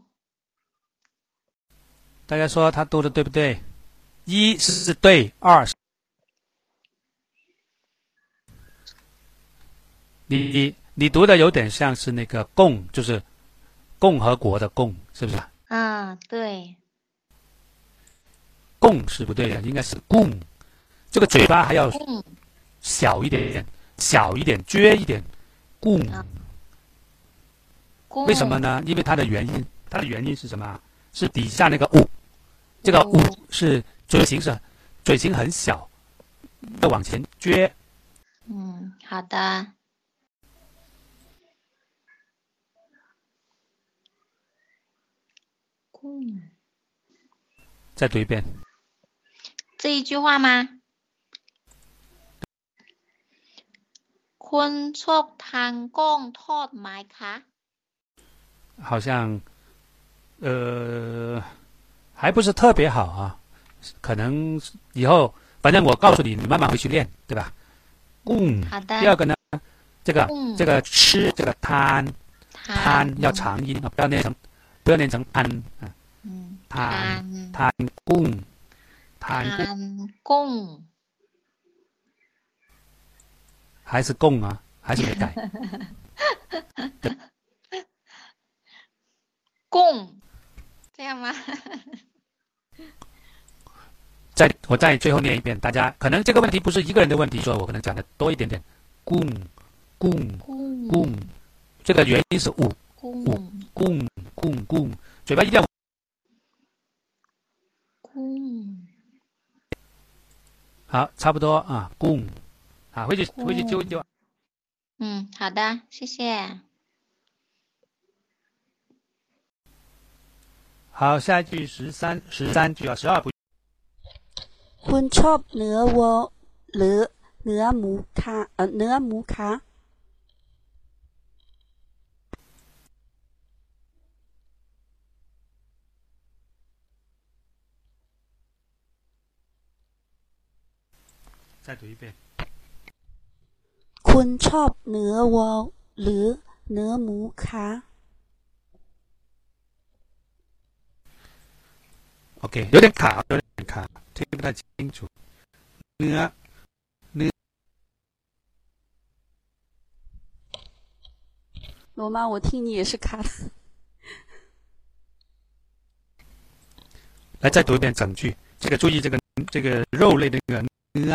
大家说他读的对不对？一是对，二是你你读的有点像是那个“共”，就是共和国的“共”，是不是？啊，对。共是不对的，应该是共。这个嘴巴还要小一点点，小一点，撅一点，共。啊 กุ้ง 为什么呢？因为它的原因，它的原因是什么啊？是底下那个“五”，这个“五”是嘴型是嘴型很小，要往前撅。嗯好的กุ้ง再读一遍。这一句话吗คุณชอบทานก้องทอดไหมคะ 好像，呃，还不是特别好啊，可能以后反正我告诉你，你慢慢回去练，对吧？供，好的。第二个呢，这个这个吃这个贪贪要长音啊，不要念成，不要念成贪。嗯。贪贪共，贪共还是共啊？还是没改？共这样吗？哈哈哈再我再最后念一遍大家可能这个问题不是一个人的问题所以我可能讲的多一点点共共共这个原因是五五共共共嘴巴一定要共好差不多啊共啊回去回去揪一揪嗯好的谢谢。好，下一句十三十三句啊，十二不 คุณชอบเนื้อวัวหรือเนื้อหมูคะเอ่อเนื้อหมูคะ 再读一遍。 คุ คุณชอบเนื้อวัวหรือเนื้อหมูคะ OK，有点卡，有点卡，听不太清楚。เนื้อ 罗妈，我听你也是卡的。来再读一遍整句。这个注意这个这个肉类的那个เนื้อ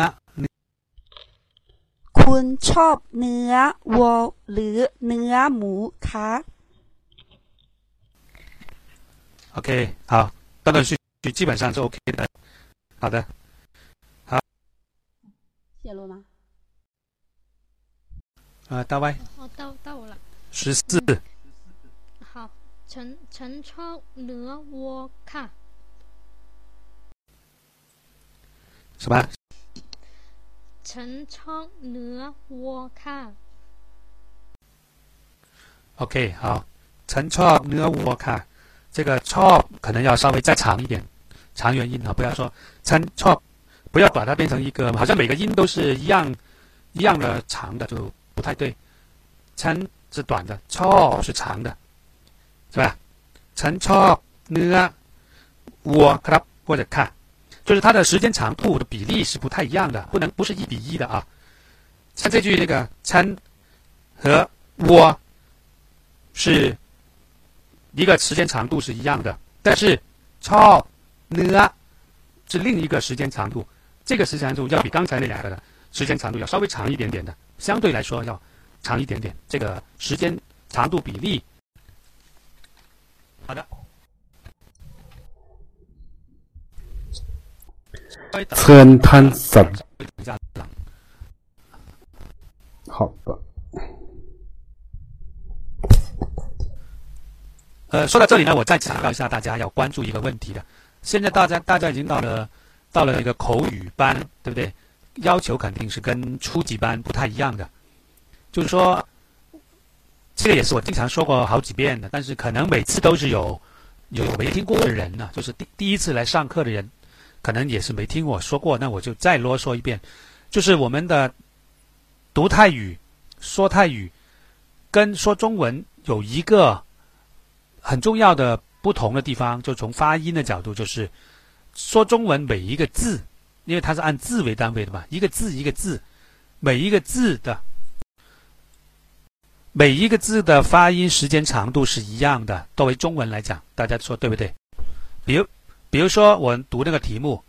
คุณชอบเนื้อวัวหรือเนื้อหมูคะ OK，好，断断续 续基本上是 OK 的。好的，谢罗妈。呃，大 Y 哦，到到我了。十四，好，ฉันฉันชอบเนื้อวัวค่ะ 什么？ ฉันชอบเนื้อวัวค่ะ OK，好，陈ชอบเนื้อวัวค่ะ，这个ชอบ可能要稍微再长一点， 长元音啊，不要说陈超，不要把它变成一个好像每个音都是一样一样的长的，就不太对。陈是短的，超是长的，是吧？陈超呢？我给他或者看，就是它的时间长度的比例是不太一样的，不能不是一比一的啊。像这句那个陈和我是一个时间长度是一样的，但是超。呢，是另一个时间长度，这个时间长度要比刚才那两个的时间长度要稍微长一点点的，相对来说要长一点点，这个时间长度比例。好的。车探什？好的。呃，说到这里呢，我再强调一下，大家要关注一个问题的。现在大家大家已经到了到了一个口语班，对不对？要求肯定是跟初级班不太一样的。就是说，这个也是我经常说过好几遍的，但是可能每次都是有有没听过的人呢，就是第第一次来上课的人，可能也是没听我说过，那我就再啰嗦一遍，就是我们的读泰语、说泰语跟说中文有一个。很重要的不同的地方，就从发音的角度，就是说中文每一个字，因为它是按字为单位的嘛，一个字一个字，每一个字的每一个字的发音时间长度是一样的。作为中文来讲，大家说对不对？比如，比如说我们读那个题目，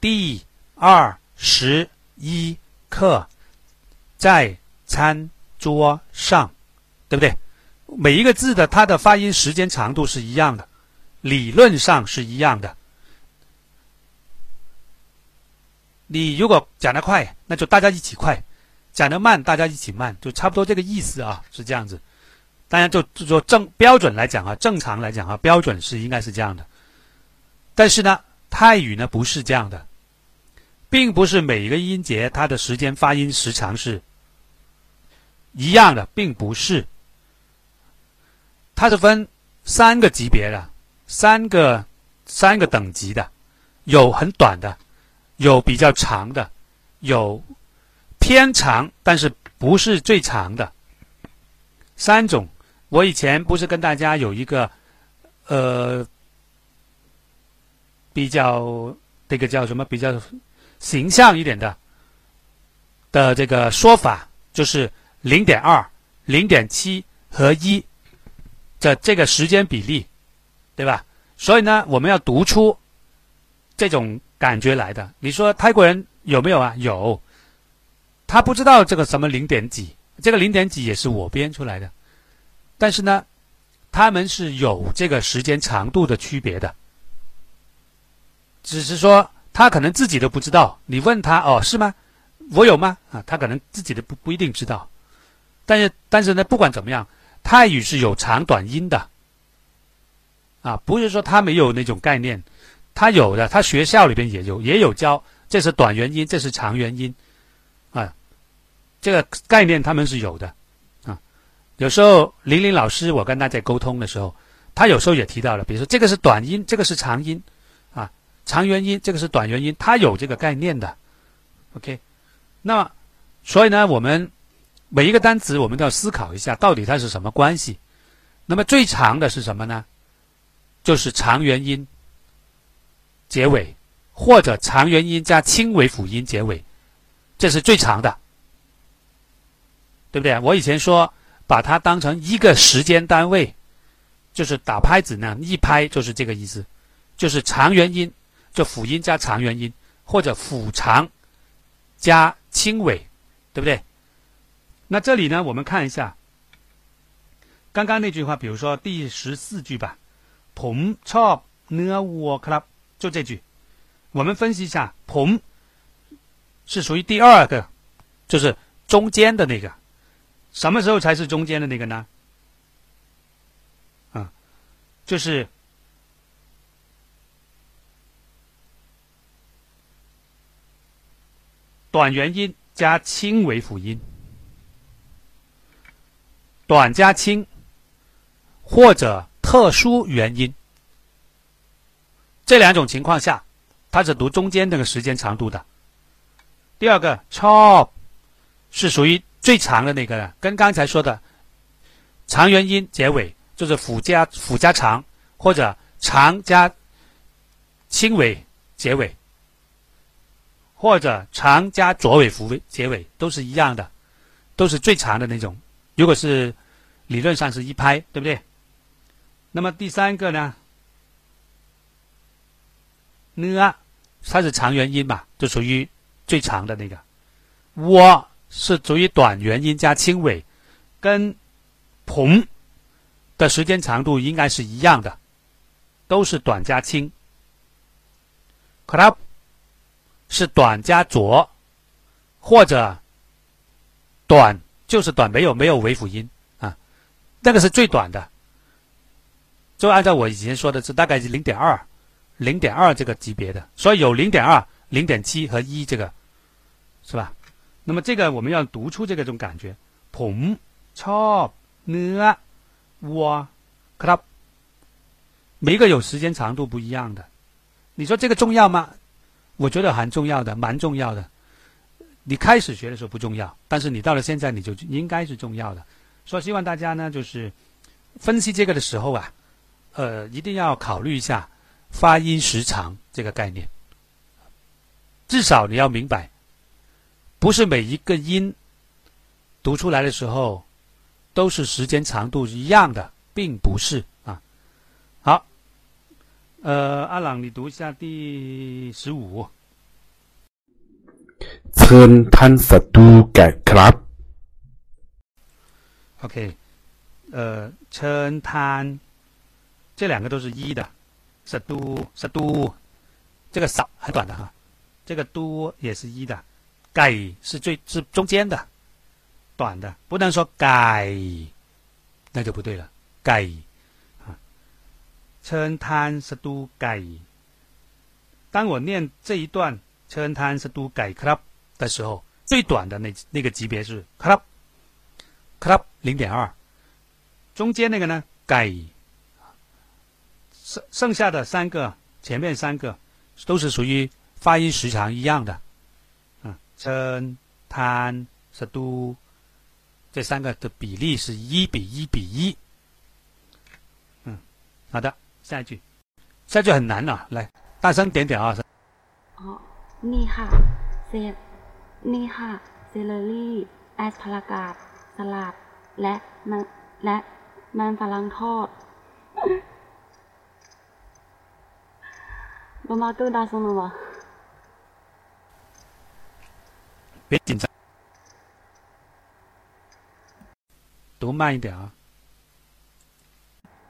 第二十一课在餐桌上，对不对？每一个字的它的发音时间长度是一样的，理论上是一样的。你如果讲得快，那就大家一起快；讲得慢，大家一起慢，就差不多这个意思啊，是这样子。当然，就就说正标准来讲啊，正常来讲啊，标准是应该是这样的。但是呢，泰语呢不是这样的，并不是每一个音节它的时间发音时长是一样的，并不是。它是分三个级别的，三个三个等级的，有很短的，有比较长的，有偏长但是不是最长的，三种。我以前不是跟大家有一个呃比较这个叫什么比较形象一点的的这个说法，就是零点二、零点七和一。这这个时间比例，对吧？所以呢，我们要读出这种感觉来的。你说泰国人有没有啊？有，他不知道这个什么零点几，这个零点几也是我编出来的。但是呢，他们是有这个时间长度的区别的，只是说他可能自己都不知道。你问他哦，是吗？我有吗？啊，他可能自己都不不一定知道。但是但是呢，不管怎么样。泰语是有长短音的，啊，不是说他没有那种概念，他有的，他学校里边也有，也有教，这是短元音，这是长元音，啊，这个概念他们是有的，啊，有时候玲玲老师我跟大家沟通的时候，他有时候也提到了，比如说这个是短音，这个是长音，啊，长元音，这个是短元音，他有这个概念的，OK，那么所以呢，我们每一个单词我们都要思考一下，到底它是什么关系。那么最长的是什么呢？就是长元音结尾，或者长元音加轻微辅音结尾，这是最长的，对不对？我以前说把它当成一个时间单位，就是打拍子那样，一拍就是这个意思，就是长元音就辅音加长元音，或者辅长加轻尾，对不对？那这里呢，我们看一下刚刚那句话，比如说第十四句吧。ผมชอบเนื้อวัวครับ就这句，我们分析一下，ผม是属于第二个，就是中间的那个，什么时候才是中间的那个呢？啊，就是短元音加轻尾辅音，短加轻，或者。 特殊原因，这两种情况下，它是读中间那个时间长度的。第二个 chop 是属于最长的那个，跟刚才说的长元音结尾，就是辅加辅加长，或者长加轻尾结尾，或者长加左尾辅尾结尾，都是一样的，都是最长的那种。如果是理论上是一拍，对不对？那么第三个呢？呢，它是长元音嘛，就属于最长的那个。我是属于短元音加轻尾，跟同的时间长度应该是一样的，都是短加轻。可它是短加浊，或者短就是短，没有没有尾辅音啊，那个是最短的。就按照我以前说的是大概是零点二，零点二这个级别的，所以有零点二、零点七和一这个，是吧？那么这个我们要读出这个种感觉。ผมชอบเนื้อวัวครับ，每一个有时间长度不一样的。你说这个重要吗？我觉得很重要的，蛮重要的。你开始学的时候不重要，但是你到了现在你就应该是重要的。所以希望大家呢，就是分析这个的时候啊。 呃，一定要考虑一下发音时长这个概念。至少你要明白，不是每一个音读出来的时候都是时间长度一样的，并不是啊。好，呃，阿朗，你读一下第十五。เชิญท่านศัตรูแก่ครับ OK，呃，เชิญท่าน 这两个都是一的，是都是都，这个少很短的哈，这个都也是一的，改是最是中间的，短的，不能说改，那就不对了，改。啊，称贪是都改。当我念这一段称贪是都改 club 的时候，最短的那那个级别是 club club 零点二，中间那个呢？改。剩剩下的三个，前面三个都是属于发音时长一样的，啊，称、贪、是都，这三个的比例是一比一比一。嗯，好的，下一句，下一句很难了，来，大声点点啊！哦，นี่ค่ะเซนี่ค่ะเซเลอรี่แอสพารากัสสลัดและมันและมันฝรั่งทอด 妈妈更大声了吗？别紧张，读慢一点啊。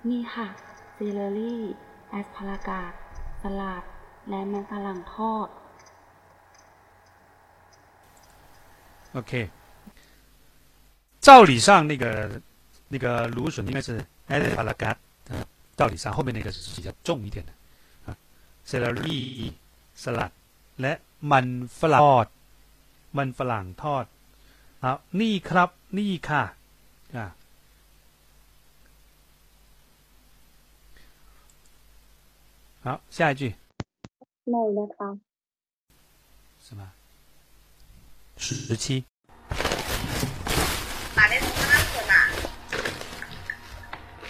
นี่ค่ะเซเลอรี่แอสพารากัสสลัดและมันฝรั่งทอด OK，照理上那个那个芦笋应该是 a s p a r a g a s 道理上后面那个是比较重一点的。 เซลรี่สลัด และมันฝรั่งทอด มันฝรั่งทอดครับนี่ครับนี่ค่ะอ่า好，下一句。ไม่เ某的汤。什么？十七。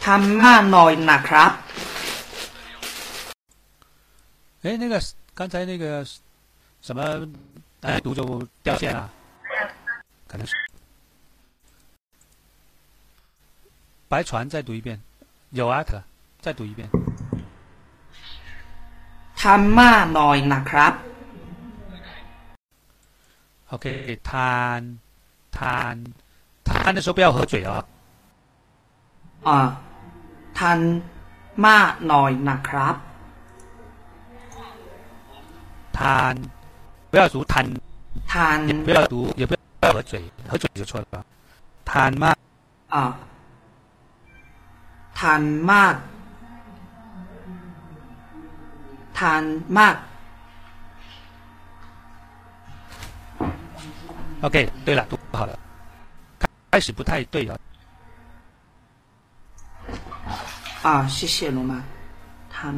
ทำมากหน่อยนะครับ 哎，那个刚才那个什么，哎，读就掉线了，可能是。白船再读一遍，有啊，可再读一遍。 ทำมากหน่อยนะครับ OK，贪贪贪的时候不要合嘴哦。 อ่าทันมากหน่อยนะครับ 贪不要读贪， ทาน 也不要读，也不要合嘴，合嘴就错了。贪嘛， อ่าทานมาก ทานมาก OK，对了，读好了。开始不太对了， อ่า谢谢ลุงมาทา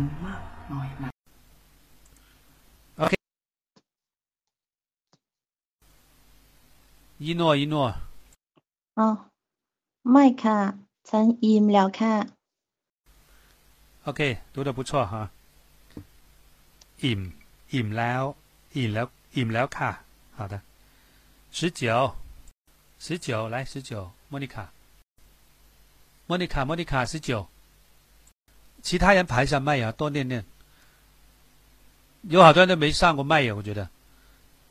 一诺一诺， อ๋อไม่ค่ะ ฉันอิ่มแล้วค่ะ OK，读的不错哈。อิ่มอิ่มแล้วอิ่มแล้วอิ่มแล้วค่ะ 好的。十九，十九，来十九，莫妮卡，莫妮卡，莫妮卡，十九。其他人排上麦啊，多练练。有好多人都没上过麦呀，我觉得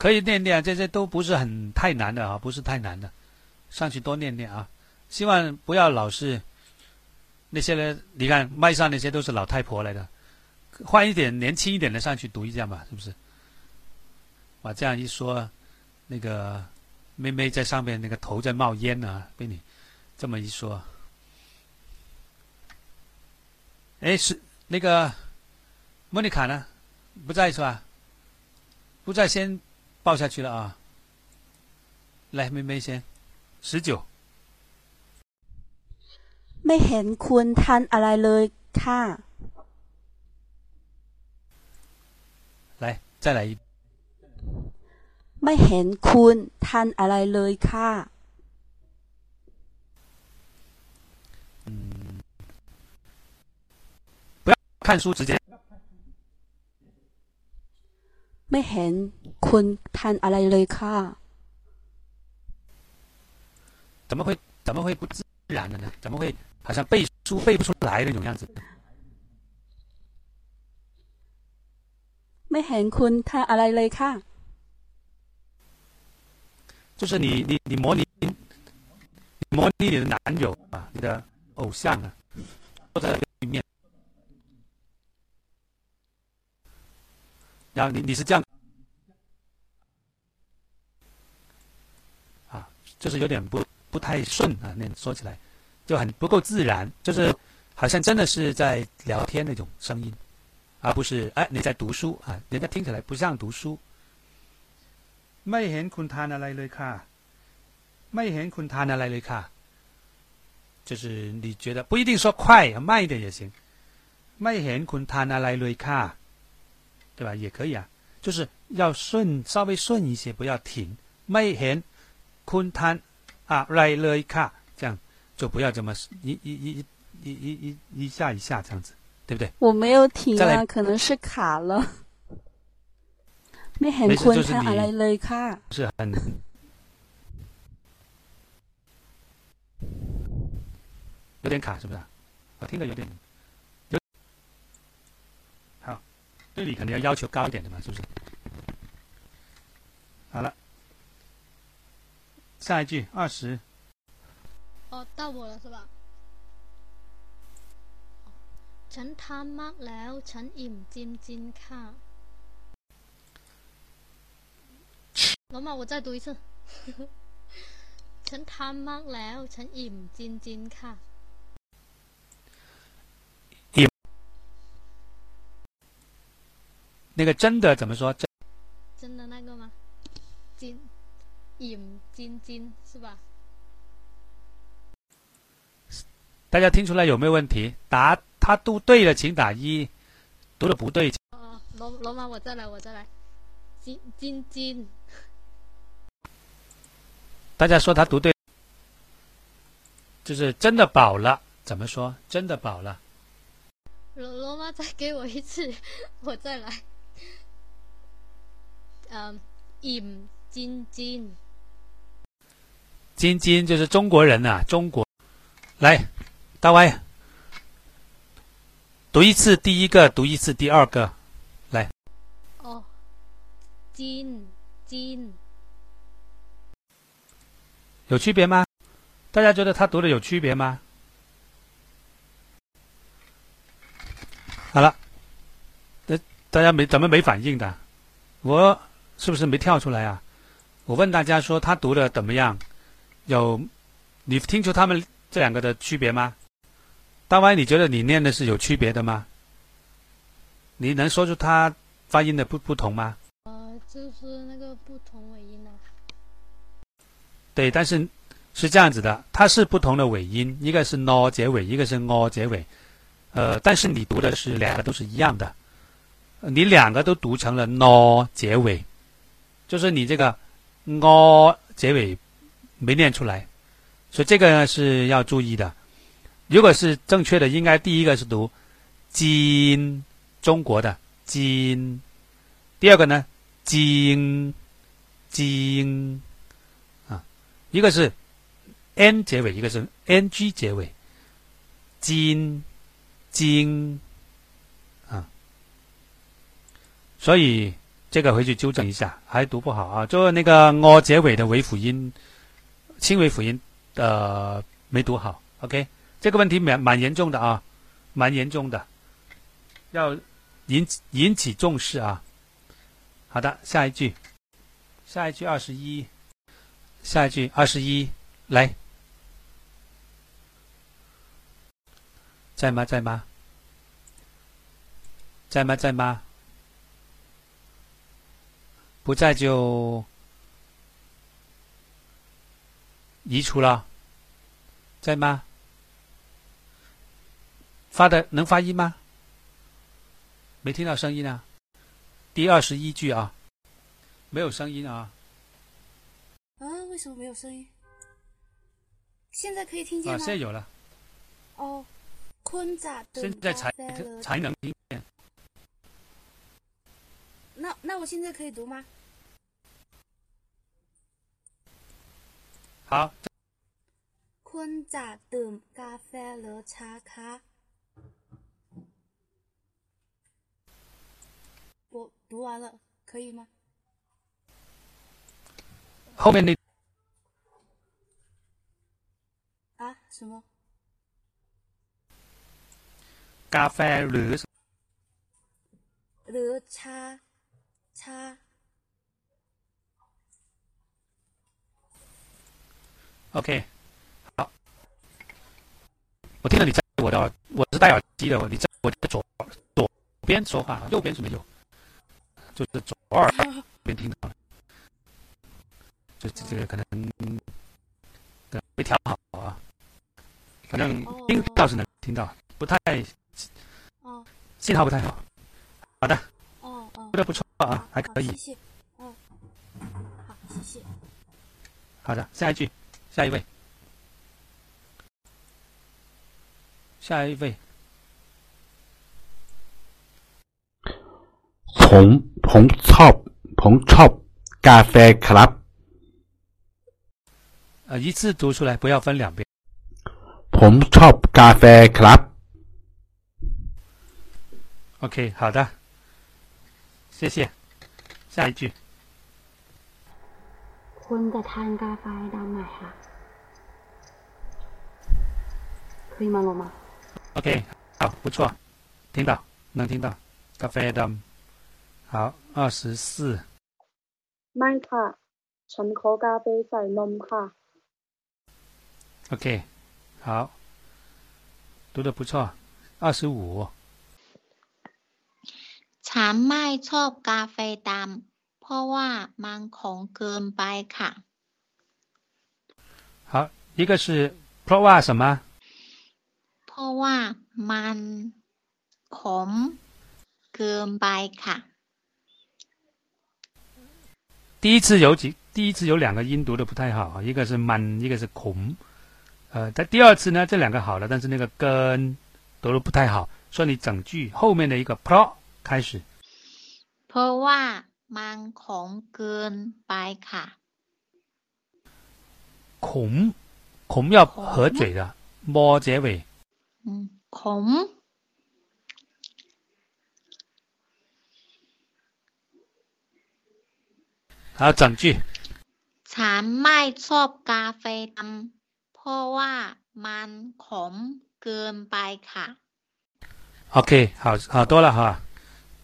可以练练，这些都不是很太难的啊，不是太难的，上去多练练啊。希望不要老是那些人，你看麦上那些都是老太婆来的，换一点年轻一点的上去读一下嘛，是不是？哇，这样一说，那个妹妹在上面那个头在冒烟呢、被你这么一说，哎，是那个莫妮卡呢？不在是吧？不在，先报下去了啊。来，妹妹先，十九。 ไม่เห็นคุณทานอะไรเลยค่ะ 来，再来一。 ไม่เห็นคุณทานอะไรเลยค่ะ 看书直接 ไม่เห็นคุณทานอะไรเลยค่ะ 怎么会怎么会不自然的呢？怎么会好像背书背不出来那种样子？ ไม่เห็นคุณทานอะไรเลยค่ะ 就是你你你模拟你模拟你的男友啊，你的偶像啊，坐在对面， 然后你你是这样啊，就是有点不不太顺啊，那说起来就很不够自然，就是好像真的是在聊天那种声音，而不是哎你在读书啊，人家听起来不像读书。 ไม่เห็นคุณทานอะไรเลยค่ะ ไม่เห็นคุณทานอะไรเลยค่ะ 就是你觉得不一定说快，慢一点也行。ไม่เห็นคุณทานอะไรเลยค่ะ， 对吧？也可以啊，就是要顺，稍微顺一些，不要停。ไม่เห็นคุณทานอะไรเลยค่ะ，这样就不要这么一一一一一一一下一下这样子，对不对？我没有停再来啊，可能是卡了。ไม่เห็น 没事 คุณ 就是 ทาน 你 อะไรเลยค่ะ 是很有点卡，是不是啊？我听着有点 对你肯定要要求高一点的嘛，是不是？好了，下一句二十，哦，到我了是吧？ฉันทานมากแล้ว ฉันอิ่มจริงๆค่ะ龙马，我再读一次。ฉันทานมากแล้ว ฉันอิ่มจริงๆค่ะ 那个真的怎么说？真真的那个吗？金，อิ่金金是吧？大家听出来有没有问题？答他读对了，请打一；读的不对，哦，罗罗马，我再来，我再来。金金金，大家说他读对，就是真的饱了，怎怎么说？真的饱了。罗罗妈再给我一次，我再来。嗯，อิ่津津，津津就是中国人呐、中国。来，大歪，读一次第一个，读一次第二个。来，哦，金金，有区别吗？大家觉得他读的有区别吗？好了，呃，大家没怎么没反应的？我是不是没跳出来啊？我问大家说他读的怎么样？有，你听出他们这两个的区别吗？大歪，你觉得你念的是有区别的吗？你能说出他发音的不不同吗？呃，就是那个不同尾音啊。对，但是是这样子的，它是不同的尾音，一个是 no 结尾，一个是 o 结尾。呃，但是你读的是两个都是一样的，你两个都读成了 no 结尾，就是你这个 o 结尾没念出来，所以这个呢是要注意的。如果是正确的，应该第一个是读金，中国的金，第二个呢金金啊，一个是 n 结尾，一个是 ng 结尾，金。金啊，所以这个回去纠正一下，还读不好啊。就那个 o 结尾的尾辅音，轻尾辅音呃没读好。OK，这个问题蛮蛮严重的啊，蛮严重的，要引起引起重视啊。好的，下一句，下一句二十一，下一句二十一，来。在吗？在吗？在吗？在吗？不在就移除了。在吗？发的能发音吗？没听到声音啊。第二十一句啊，没有声音啊。啊？为什么没有声音？现在可以听见啊，吗？现在有了。哦。坤咋的？现在才才能听见。那那我现在可以读吗？好。坤咋ดื่มกาแฟหรือชาคะ我读完了，可以吗？后面那啊？什么？ กาแฟหรือ หรือชา ชา OK，好，我听到你在我的耳，我是戴耳机的，你在我的左左边说话，右边是没有，就是左耳边听到了，就这个可能可能没调好啊，反正听倒是能听到，不太。哦，信号不太好。好的。哦哦。说的不错啊，还可以。谢谢。嗯。好，谢谢。好的，下一句，下一位，下一位。ผมผมชอบผมชอบกาแฟครับ 呃，一次读出来，不要分两遍。 ผมชอบกาแฟครับ OK，好的，谢谢。下一句。 คุณจะทานกาแฟดำไหมคะ可以吗，罗妈 OK，好，不错，听到，能听到。咖啡的，好，二十四。 ไม่ค่ะ ฉันขอกาแฟใส่นมค่ะ OK，好，读的不错。二十五。 ฉันไม่ชอบกาแฟดำเพ ราะว่ามันขมเกินไปค่ะ 好，一个是 pro ว่า什么？ เพราะว่ามันขมเกินไปค่ะ 第一次有几，第一次有两个音读的不太好，一个是 man，一个是孔， 呃，在第二次呢，这两个好了，但是那个跟读的不太好，所以你整句后面的一个 pro 开始。 เพราะว่า มันขมเกินไปค่ะ 孔孔要合嘴的，么结尾。 อืมขม 好，整句 ฉันไม่ชอบกาแฟดำเพราะว่ามันขมเกินไปค่ะ OK，好好多了哈，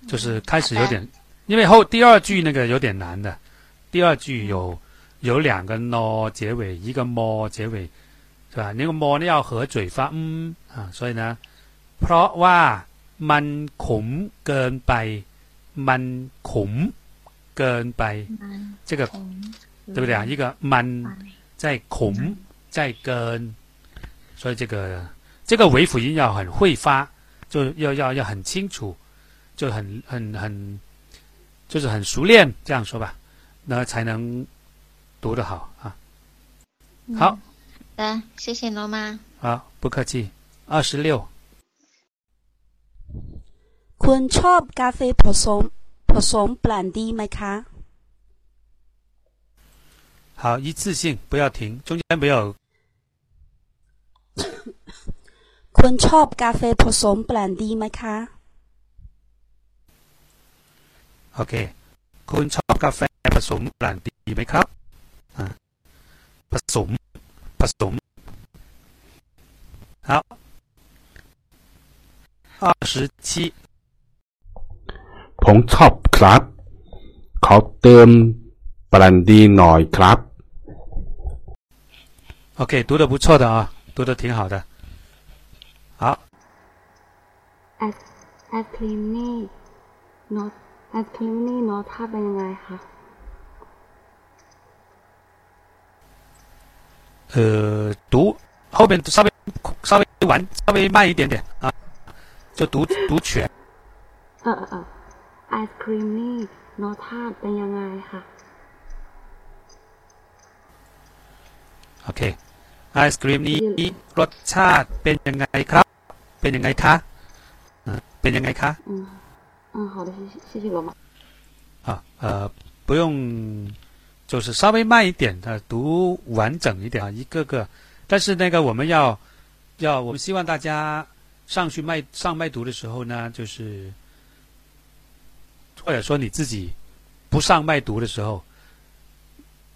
就是开始有点， 因为后第二句那个有点难的，第二句有有两个 no 结尾，一个 mo 结尾，是吧？那个 mo 呢要合嘴发嗯啊，所以呢，เพราะว่ามันขมเกินไปมันขมเกินไป，这个对不对啊？一个มัน在孔在根，所以这个这个尾辅音要很会发，就要要要很清楚，就很很很 就是很熟练，这样说吧，那才能读得好啊。好，的，谢谢罗妈。好，不客气。二十六， คุณชอบกาแฟผสมผสมแบรนดีไหมคะ 好，一次性不要停，中间不要 คุณชอบกาแฟผสมแบรนดีไหมคะ OK。คุณชอบกาแฟผสมแบรนดีไหมครับอ่าผสมผสม好二十七 ผมชอบครับ ขอเติมบรันดีหน่อยครับ OK，读的不错的啊，读的挺好的。好， ไอศไ อศครีมนี่โนตไอศครีมนี่โนตถ้าเป็นยังไงคะ 呃，读后边稍微稍微晚稍微慢一点点啊，就读读全。 เออเออเออไอศครีมนี่โนตถ้าเป็นยังไงคะ OK，ไอศครีมนี้รสชาติเป็นยังไงครับ เป็นยังไงคะอ่าเป็นยังไงคะ อืม 嗯好的谢谢谢谢罗马啊，呃，不用，就是稍微慢一点的，读完整一点啊，一个个。但是那个我们要要，我们希望大家上去麦上麦读的时候呢，就是或者说你自己不上麦读的时候，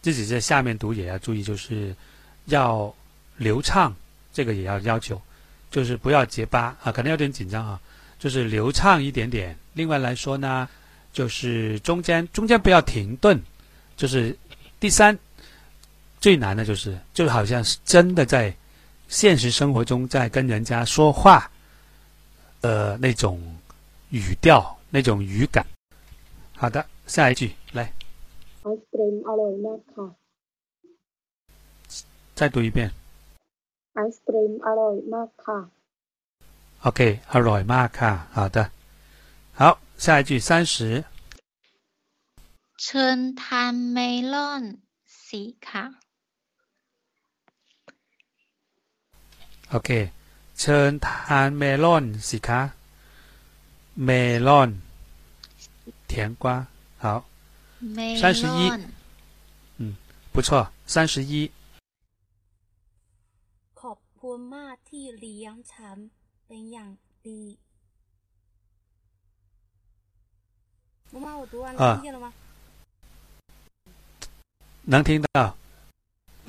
自己在下面读也要注意，就是要流畅，这个也要要求，就是不要结巴啊，可能有点紧张啊，就是流畅一点点。另外来说呢，就是中间中间不要停顿，就是第三最难的就是就好像是真的在现实生活中在跟人家说话，呃那种语调那种语感。好的，下一句来， ไอศกรีมอร่อยมากค่ะ 再读一遍。 ไอศกรีมอร่อยมากค่ะ OK，อร่อยมากค่ะ好的，好， 下一句三十。 เชิญทานเมลอนสีค่ะ OK，เชิญทานเมลอนสิคะเมลอน甜瓜，好， เม 三十 ล 一 อน，不错，三十一。 ขอบคุณมากที่เลี้ยงฉันเป็นอย่างดี 妈妈，我读完啊了，听见了吗？能听到。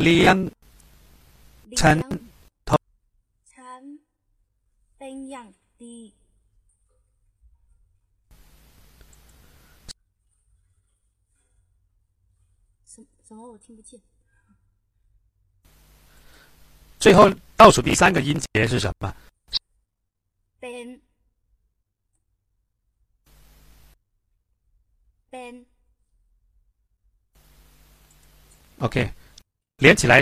เลี้ยง เลี้ยง ฉัน ฉันเป็นอย่างดี什什么？我听不见。最后倒数第三个音节是什么？ เป็น เป็น OK，连起来。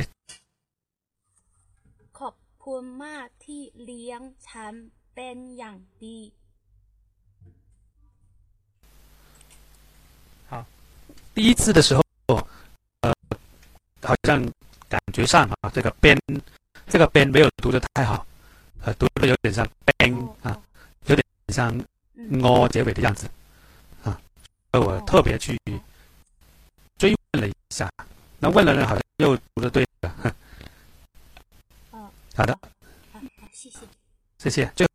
ขอบคุณมากที่เลี้ยงฉันเป็นอย่างดี 第一次的时候，呃，好像感觉上啊，这个边 这个边没有读的太好，呃，读的有点像 bang 啊，有点像 o 结尾的样子啊，所以 我特别去追问了一下，那问了呢，好像又读的对了。好的，好，好，谢谢，谢谢。就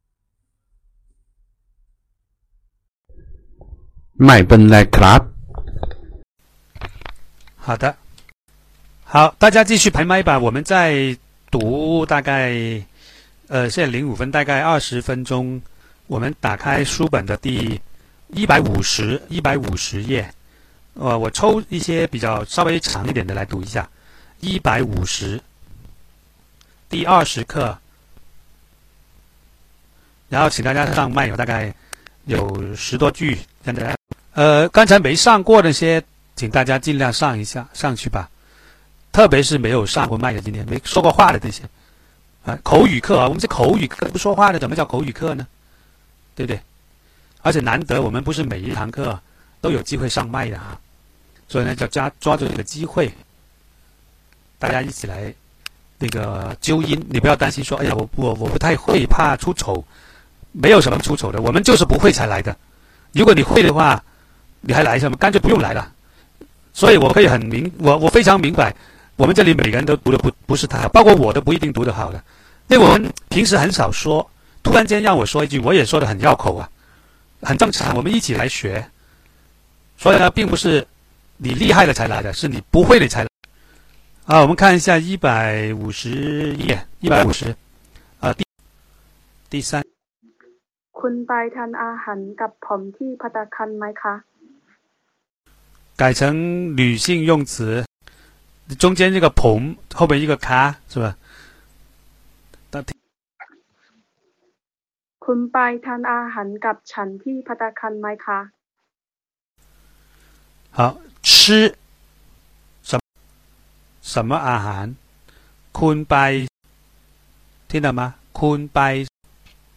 ไม่เป็นไรครับ。好的，好，大家继续排麦吧。我们再读大概，呃，现在零五分，大概二十分钟。我们打开书本的第 一百五十一百五十页，呃，我抽一些比较稍微长一点的来读一下。一百五十，第二十课，然后请大家上麦，有大概有十多句，现在，呃，刚才没上过那些。请大家尽量上一下上去吧，特别是没有上过麦的，今天没说过话的这些，啊，口语课啊，我们是口语课不说话的，怎么叫口语课呢？对不对？而且难得我们不是每一堂课都有机会上麦的啊，所以呢，就抓抓住这个机会，大家一起来那个纠音。你不要担心说，哎呀，我我我不太会，怕出丑，没有什么出丑的，我们就是不会才来的。如果你会的话，你还来什么？干脆不用来了。所以，我可以很明，我我非常明白，我们这里每个人都读的不不是太好，包括我都不一定读得好的，因为我们平时很少说，突然间让我说一句，我也说的很绕口啊，很正常，我们一起来学。所以呢，并不是你厉害了才来的，是你不会的才来。啊，我们看一下一百五十页，一百五十，啊，第第三。คุณไปทานอาหารกับผมที่พัตตาคารไหมคะ改成女性用词，中间这个“ผม”后边一个“卡”是吧？ คุณไปทานอาหารกับฉันที่พัตตาคารไหมคะ好，吃什什么อาหารคุณไป听到吗？คุณไป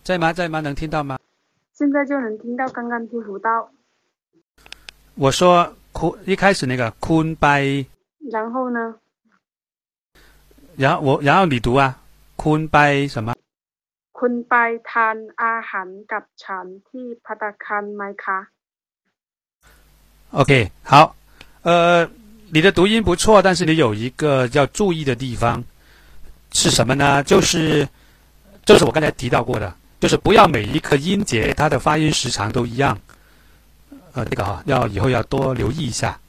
在吗？在吗？能听到吗？现在就能听到，刚刚听不到。我说。库一开始那个坤拜，然后呢？然后我然后你读啊，坤拜什么？ 坤拜ทานอาหารกับฉันที่พัตตาคารไหมคะ OK，好，呃，你的读音不错，但是你有一个要注意的地方是什么呢？就是就是我刚才提到过的，就是不要每一个音节它的发音时长都一样。呃，这个哈，要以后要多留意一下。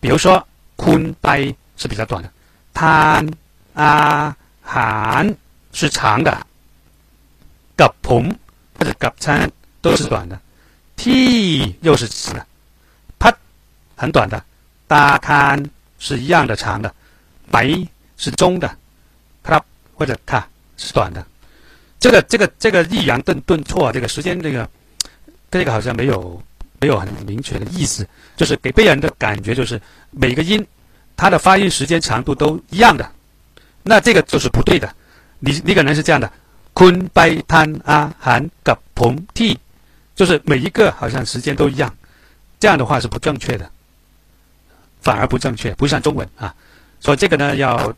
比如说“坤拜”是比较短的，“贪啊含”是长的，“ กับผม”或者“กับฉัน”都是短的，“ที่”又是直的，“พัด”很短的，“ตาค是一样的长的，“ไป”是中的，“ครับ”或者“卡”是短的。这个这个这个抑扬顿顿挫，这个时间这个这个好像没有。没有很明确的意思，就是给别人的感觉就是每个音，它的发音时间长度都一样的，那这个就是不对的。你你可能是这样的， 坤拜贪阿含噶彭替，就是每一个好像时间都一样，这样的话是不正确的，反而不正确，不像中文啊。所以这个呢要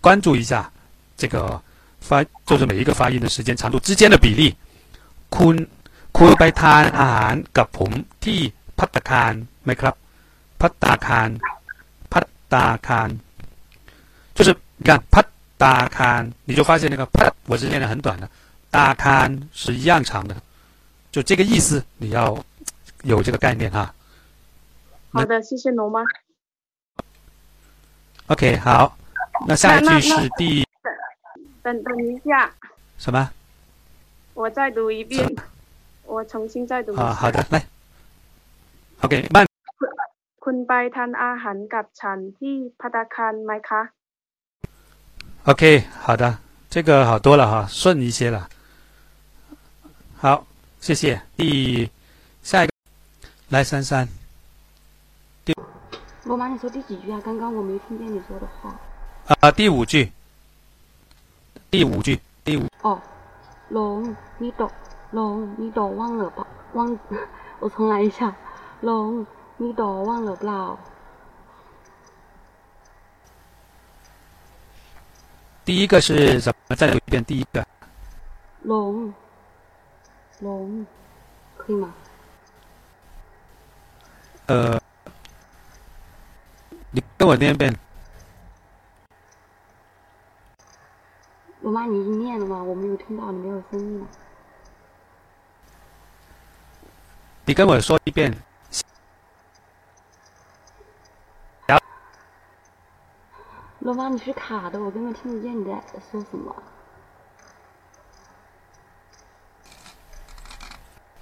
关注一下这个发，就是每一个发音的时间长度之间的比例，坤。คุณไปทานอาหารกับผมที่พัตคารไหมครับพัตตาคารพัตตาคาร就是你看พัต ตาคาร你就发现那个พัต我是念的很短的ตาคาร是一样长的就这个意思你要有这个概念哈好的谢谢罗妈 OK 好那下一句是第等等一下什么我再读一遍我重新再读啊，好的，来，OK，慢。คุณไปทานอาหารกับฉันที่พัตตาคารไหมคะ OK，好的，这个好多了哈，顺一些了。好，谢谢。第下一个，来珊珊。第，罗马，你说第几句啊？刚刚我没听见你说的话。啊，第五句。第五句，第五。哦，龙，你懂。龙，你懂忘了吧？忘，我重来一下。龙，你懂忘了不啦第一个是什么？再读一遍第一个。龙，龙，可以吗？呃，你跟我念一遍。我妈，你已经念了吗？我没有听到，你没有声音。你跟我说一遍。罗妈，你是卡的，我根本听不见你在说什么。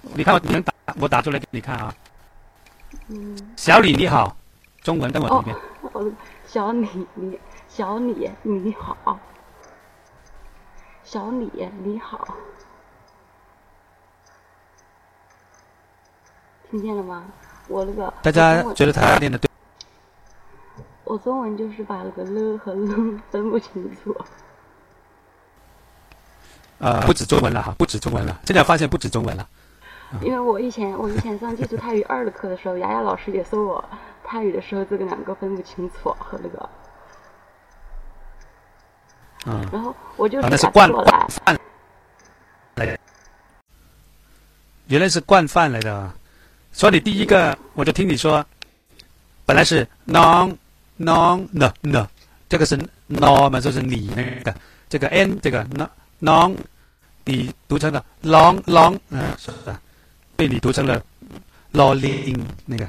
你看我能打，我打出来给你看啊。嗯。小李你好，中文跟我一遍。哦，小李你，小李你好，小李你好，听见了吗？我那个。大家觉得他念的对？我中文就是把那个了和了 分不清楚。呃，不止中文了哈，不止中文了。现在发现不止中文了。因为我以前我以前上基础泰语二的课的时候，雅雅老师也说我泰语的时候这个两个分不清楚和那个。嗯。然后我就那是惯犯来。原来是惯犯来的，所以你第一个我就听你说，本来是 non。Non n n，这个是 no 嘛，就是你那个这个 n 这个 non non，你读成了 long long，嗯，是的，被你读成了 lolling 那个，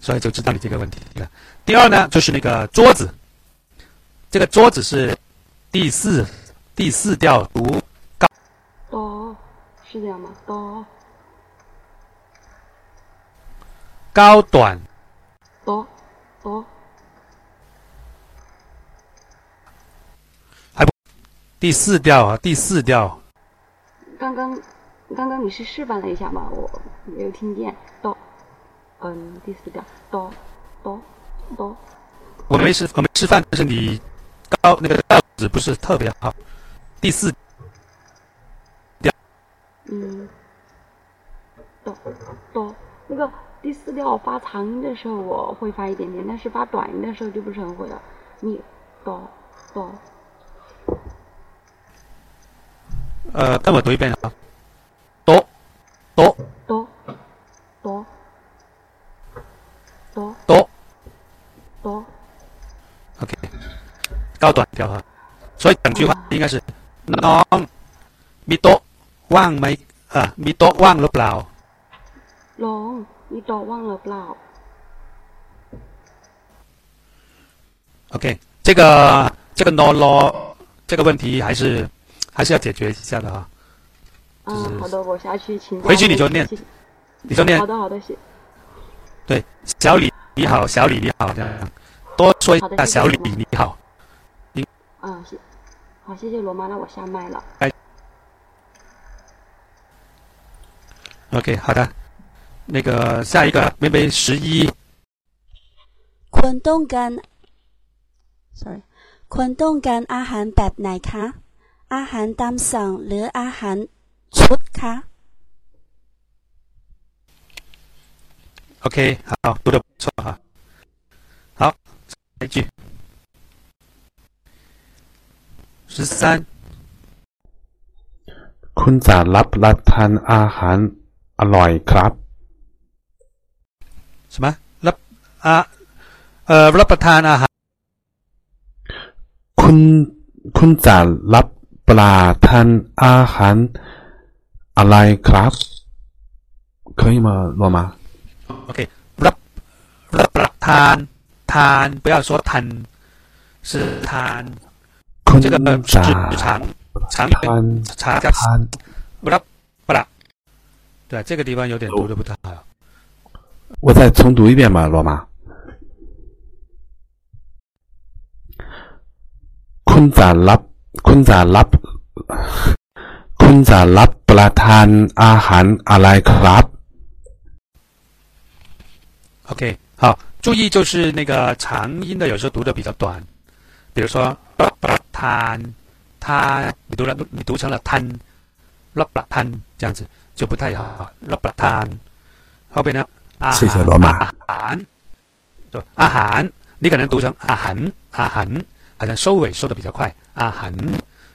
所以就知道你这个问题了。第二呢，就是那个桌子，这个桌子是第四第四调读高，哆，是这样吗？哆，高短，哆哆。第四调啊，第四调。刚刚，刚刚你是示范了一下吗？我没有听见。哆，嗯，第四调，哆，哆，哆。我没示，我没示范，但是你高那个调子不是特别好。第四调。嗯。哆，哆，那个第四调发长音的时候我会发一点点，但是发短音的时候就不是很会了。你，哆，哆。呃，跟我读一遍啊，哆，哆，哆，哆，哆，哆，哆。OK，高短调啊，所以整句话应该是น้องมีโต๊ะว่างไหมอ่ะมีโต๊ะว่างหรือเปล่าลองมีโต๊ะว่างหรือเปล่า OK，这个这个 no lo 这个问题还是。 还是要解决一下的啊。嗯，好的，我下去请。回去你就念，你就念。好的，好的，谢。对，小李你好，小李你好，这样多说一下小李你好。你。嗯，谢，好，谢谢罗妈，那我下麦了。哎。OK，好的，那个下一个妹妹十一。คุณต้องการ sorry คุณต้องการอาหารแบบไหนคะ อาหารตามสั่งหรืออาหารชุดคะ OK，好，读的不错哈。好，下一句。十三。คุณจะรับประทานอาหารอร่อยครับ。什么？รับอา呃รับประทานอาหาร。คุณคุณจะรับ ปลาทานอาหารอะไรครับ可以吗罗马 OK รับรับประทานทาน不要说ทาน是ทาน这个是长长长加รับประ对这个地方有点读的不太好我再重读一遍吧罗马คุณจะรับ คุณจะรับคุณจะรับประทานอาหารอะไรครับ OK，好，注意就是那个长音的，有时候读的比较短，比如说รับประทาน他你读了你读成了ท่านรับประทาน这样子就不太好，รับประทาน后边呢อาหารอาหาร对อาหาร你可能读成อาหารอาหาร 好像收尾收的比较快，阿含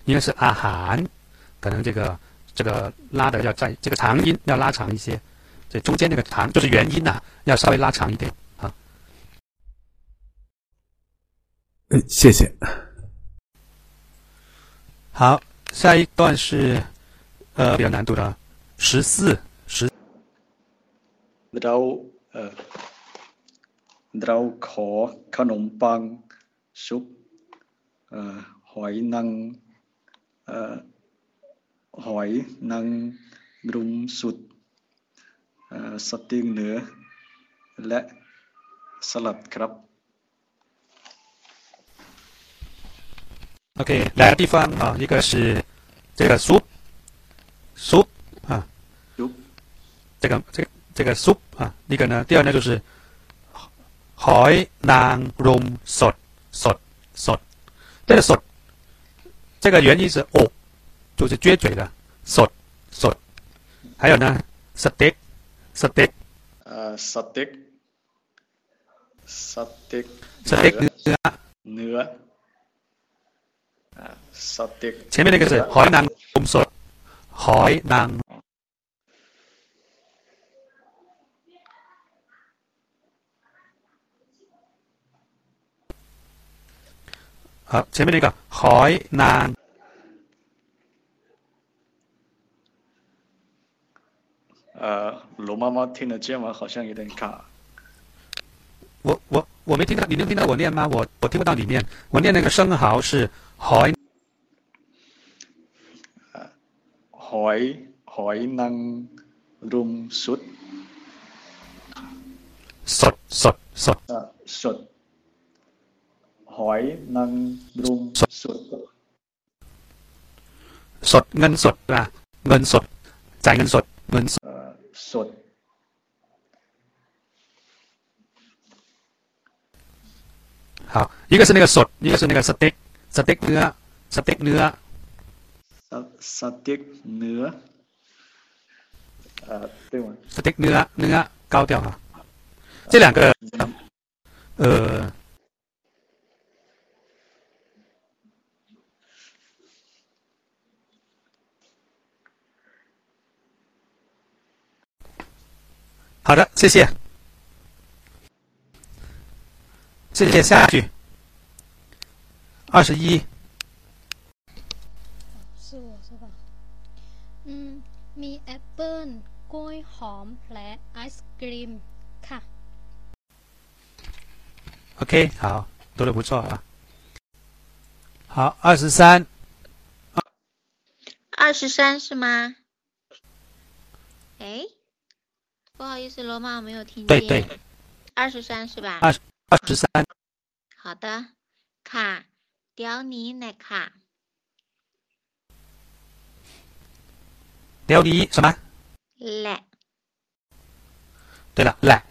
应该是阿含，可能这个这个拉的要在这个长音要拉长一些，这中间那个长就是元音呐、要稍微拉长一点啊。嗯，谢谢。好，下一段是呃比较难度的十四十。 เราเอ่อเราขอขนมปังซุปเอ่อ หอยนางเอ่อหอยนางรุมสุดเอ่อสเต็กเนื้อและสลัดครับ OK，两个地方啊，一个是这个 soup soup 啊，这个这个这个 soup 啊，一个呢，第二呢就是หอยนางรมสดสดสด， 这个 sod 这个原因是哦，就是撅嘴的 sod sod，还有呢 steak steak เอ่อสเต็กสเต็ก steak เนื้อ เนื้ออ่าสเต็ก 前面那个是หอยนาง 好，前面那个海南。呃，罗妈妈听得见吗？好像有点卡。我我我没听到，你能听到我念吗？我我听不到里面，我念那个生蚝是海海海南乳笋笋笋笋。 หอยนางรุมสุด สดเงินสดนะเงินสดจ่ายเงินสดเงินสด เอ่อสด 好，一个是那个สด，一个是那个 steak steak เนื้อ steak เนื้อ สสเต็กเนื้อเอ่อ对吗 steak เนื้อเนื้อ高调啊，这两个呃 好的，谢谢，谢谢。下一句，二十一，是我是吧？嗯，มีแอปเปิ้ลกล้วยหอมและไอศกรีมค่ะ OK，好，读的不错啊。好，二十三，二十三是吗？哎， 不好意思，罗马没有听见。对对，二十三是吧？二二十三。好的，卡，辽宁哪卡？辽宁什么？来。对了，来。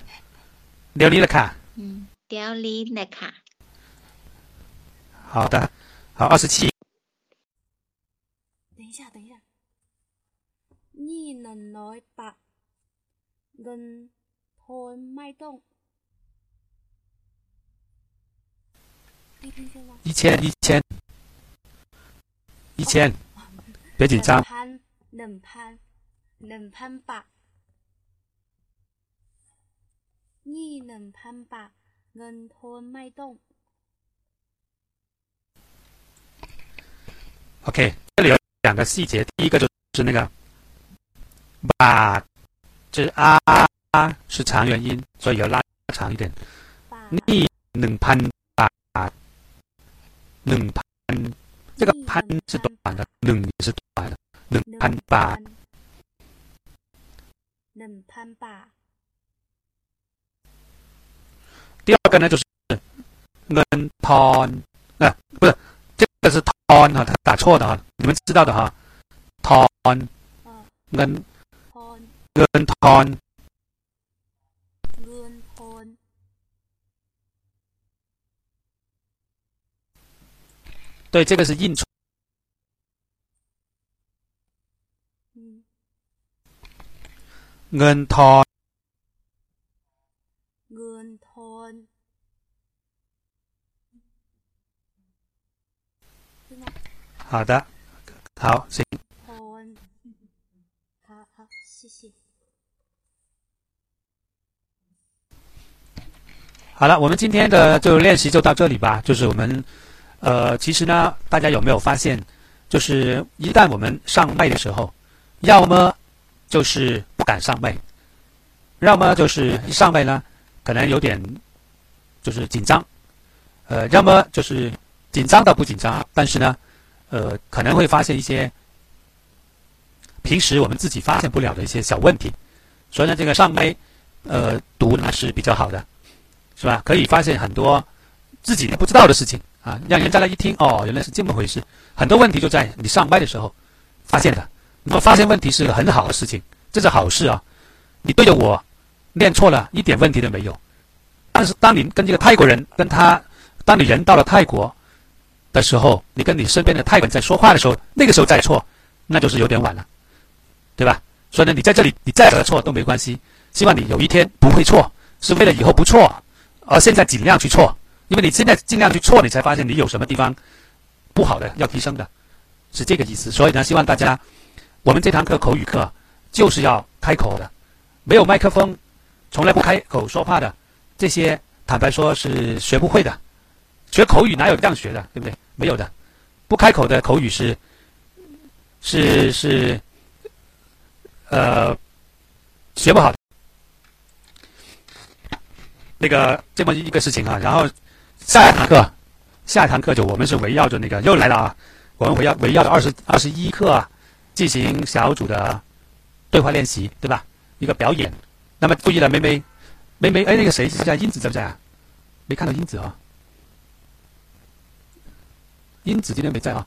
辽宁的卡。嗯，辽宁的卡。好的，好，二十七。等一下，等一下，你能来八？เงินโทนไม่ต้อง可以听见吗？一千，一千，一千，别紧张 หนึ่ง。พันหนึ่งพันหนึ่งพันบาทนี่หนึ่งพันบาทเงินโทนไม่ต้อง OK，这里有两个细节，第一个就是那个把， 是啊是长元音所以要拉长一点。你能判断能判这个潘是短的能是短的能判断能判断第二个呢就是能判啊不是这个是弹啊他打错的哈你们知道的哈。弹能 เงิน ทอน เงินทอน เงินทอน 对，这个是印出 อืม เงินทอน เงินทอน 好的，好，行。 好了，我们今天的就练习就到这里吧。就是我们，呃，其实呢，大家有没有发现，就是一旦我们上麦的时候，要么就是不敢上麦，要么就是一上麦呢，可能有点就是紧张，呃，要么就是紧张倒不紧张，但是呢，呃，可能会发现一些平时我们自己发现不了的一些小问题，所以呢，这个上麦，呃，读呢是比较好的。是吧？可以发现很多自己不知道的事情啊，让人家来一听，哦，原来是这么回事。很多问题就在你上麦的时候发现的。那么发现问题是个很好的事情，这是好事啊。你对着我念错了一点问题都没有。但是当你跟这个泰国人跟他，当你人到了泰国的时候，你跟你身边的泰国人在说话的时候，那个时候再错，那就是有点晚了，对吧？所以呢，你在这里你再怎么错都没关系。希望你有一天不会错，是为了以后不错。而现在尽量去错，因为你现在尽量去错，你才发现你有什么地方不好的要提升的，是这个意思。所以呢，希望大家，我们这堂课口语课就是要开口的，没有麦克风，从来不开口说话的，这些坦白说是学不会的。学口语哪有这样学的，对不对？没有的，不开口的口语是是是，呃，学不好。那个这么一个事情啊，然后下一堂课，下一堂课就我们是围绕着那个又来了啊，我们围绕围绕着二十二十一课啊，进行小组的对话练习，对吧？一个表演。那么注意了，妹妹，妹妹，哎，那个谁在英子在不在啊？没看到英子啊？英子今天没在啊？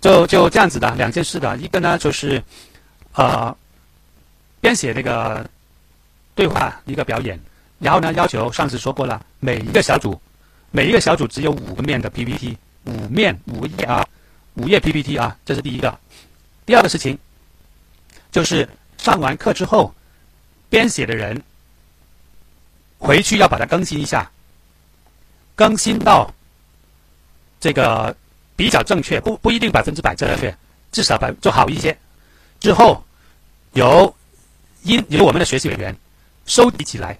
就就这样子的两件事的，一个呢就是呃编写那个对话一个表演。然后呢，要求上次说过了，每一个小组，每一个小组只有五个面的 PPT，五面五页啊，五页 PPT 啊，这是第一个。第二个事情，就是上完课之后，编写的人回去要把它更新一下，更新到这个比较正确，不不一定百分之百正确，至少百就好一些。之后由因由我们的学习委员收集起来。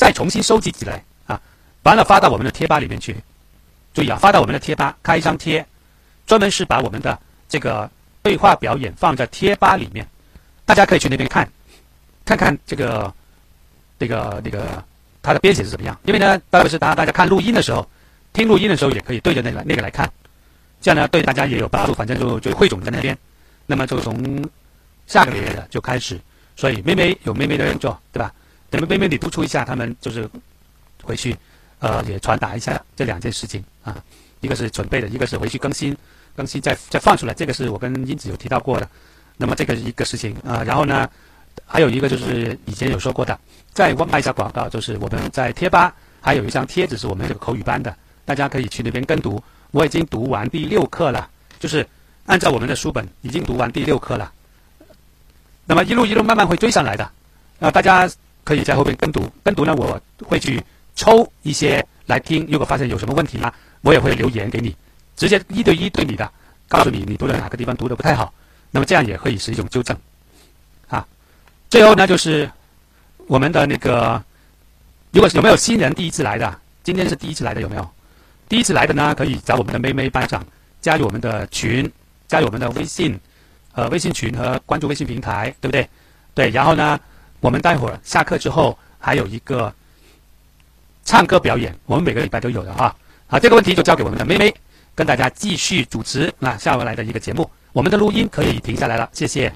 再重新收集起来啊，完了发到我们的贴吧里面去。注意啊，发到我们的贴吧，开一张贴，专门是把我们的这个对话表演放在贴吧里面，大家可以去那边看，看看这个这个那个它的编写是怎么样。因为呢，特别是当大家看录音的时候，听录音的时候也可以对着那个那个来看，这样呢对大家也有帮助。反正就就汇总在那边，那么就从下个月的就开始。所以妹妹有妹妹的人做，对吧？等妹妹你突出一下，他们就是回去，呃，也传达一下这两件事情啊。一个是准备的，一个是回去更新，更新再再放出来。这个是我跟英子有提到过的。那么这个一个事情啊，然后呢，还有一个就是以前有说过的，再卖一下广告，就是我们在贴吧还有一张贴纸是我们这个口语班的，大家可以去那边跟读。我已经读完第六课了，就是按照我们的书本已经读完第六课了。那么一路一路慢慢会追上来的啊，大家。可以在后边跟读，跟读呢，我会去抽一些来听。如果发现有什么问题呢，我也会留言给你，直接一对一对你的，告诉你你读的哪个地方读的不太好。那么这样也可以是一种纠正，啊。最后呢，就是我们的那个，如果有没有新人第一次来的？今天是第一次来的有没有？第一次来的呢，可以找我们的妹妹班长加入我们的群，加入我们的微信，呃，微信群和关注微信平台，对不对？对，然后呢？我们待会儿下课之后还有一个唱歌表演，我们每个礼拜都有的哈。好，这个问题就交给我们的妹妹跟大家继续主持那下回来的一个节目。我们的录音可以停下来了，谢谢。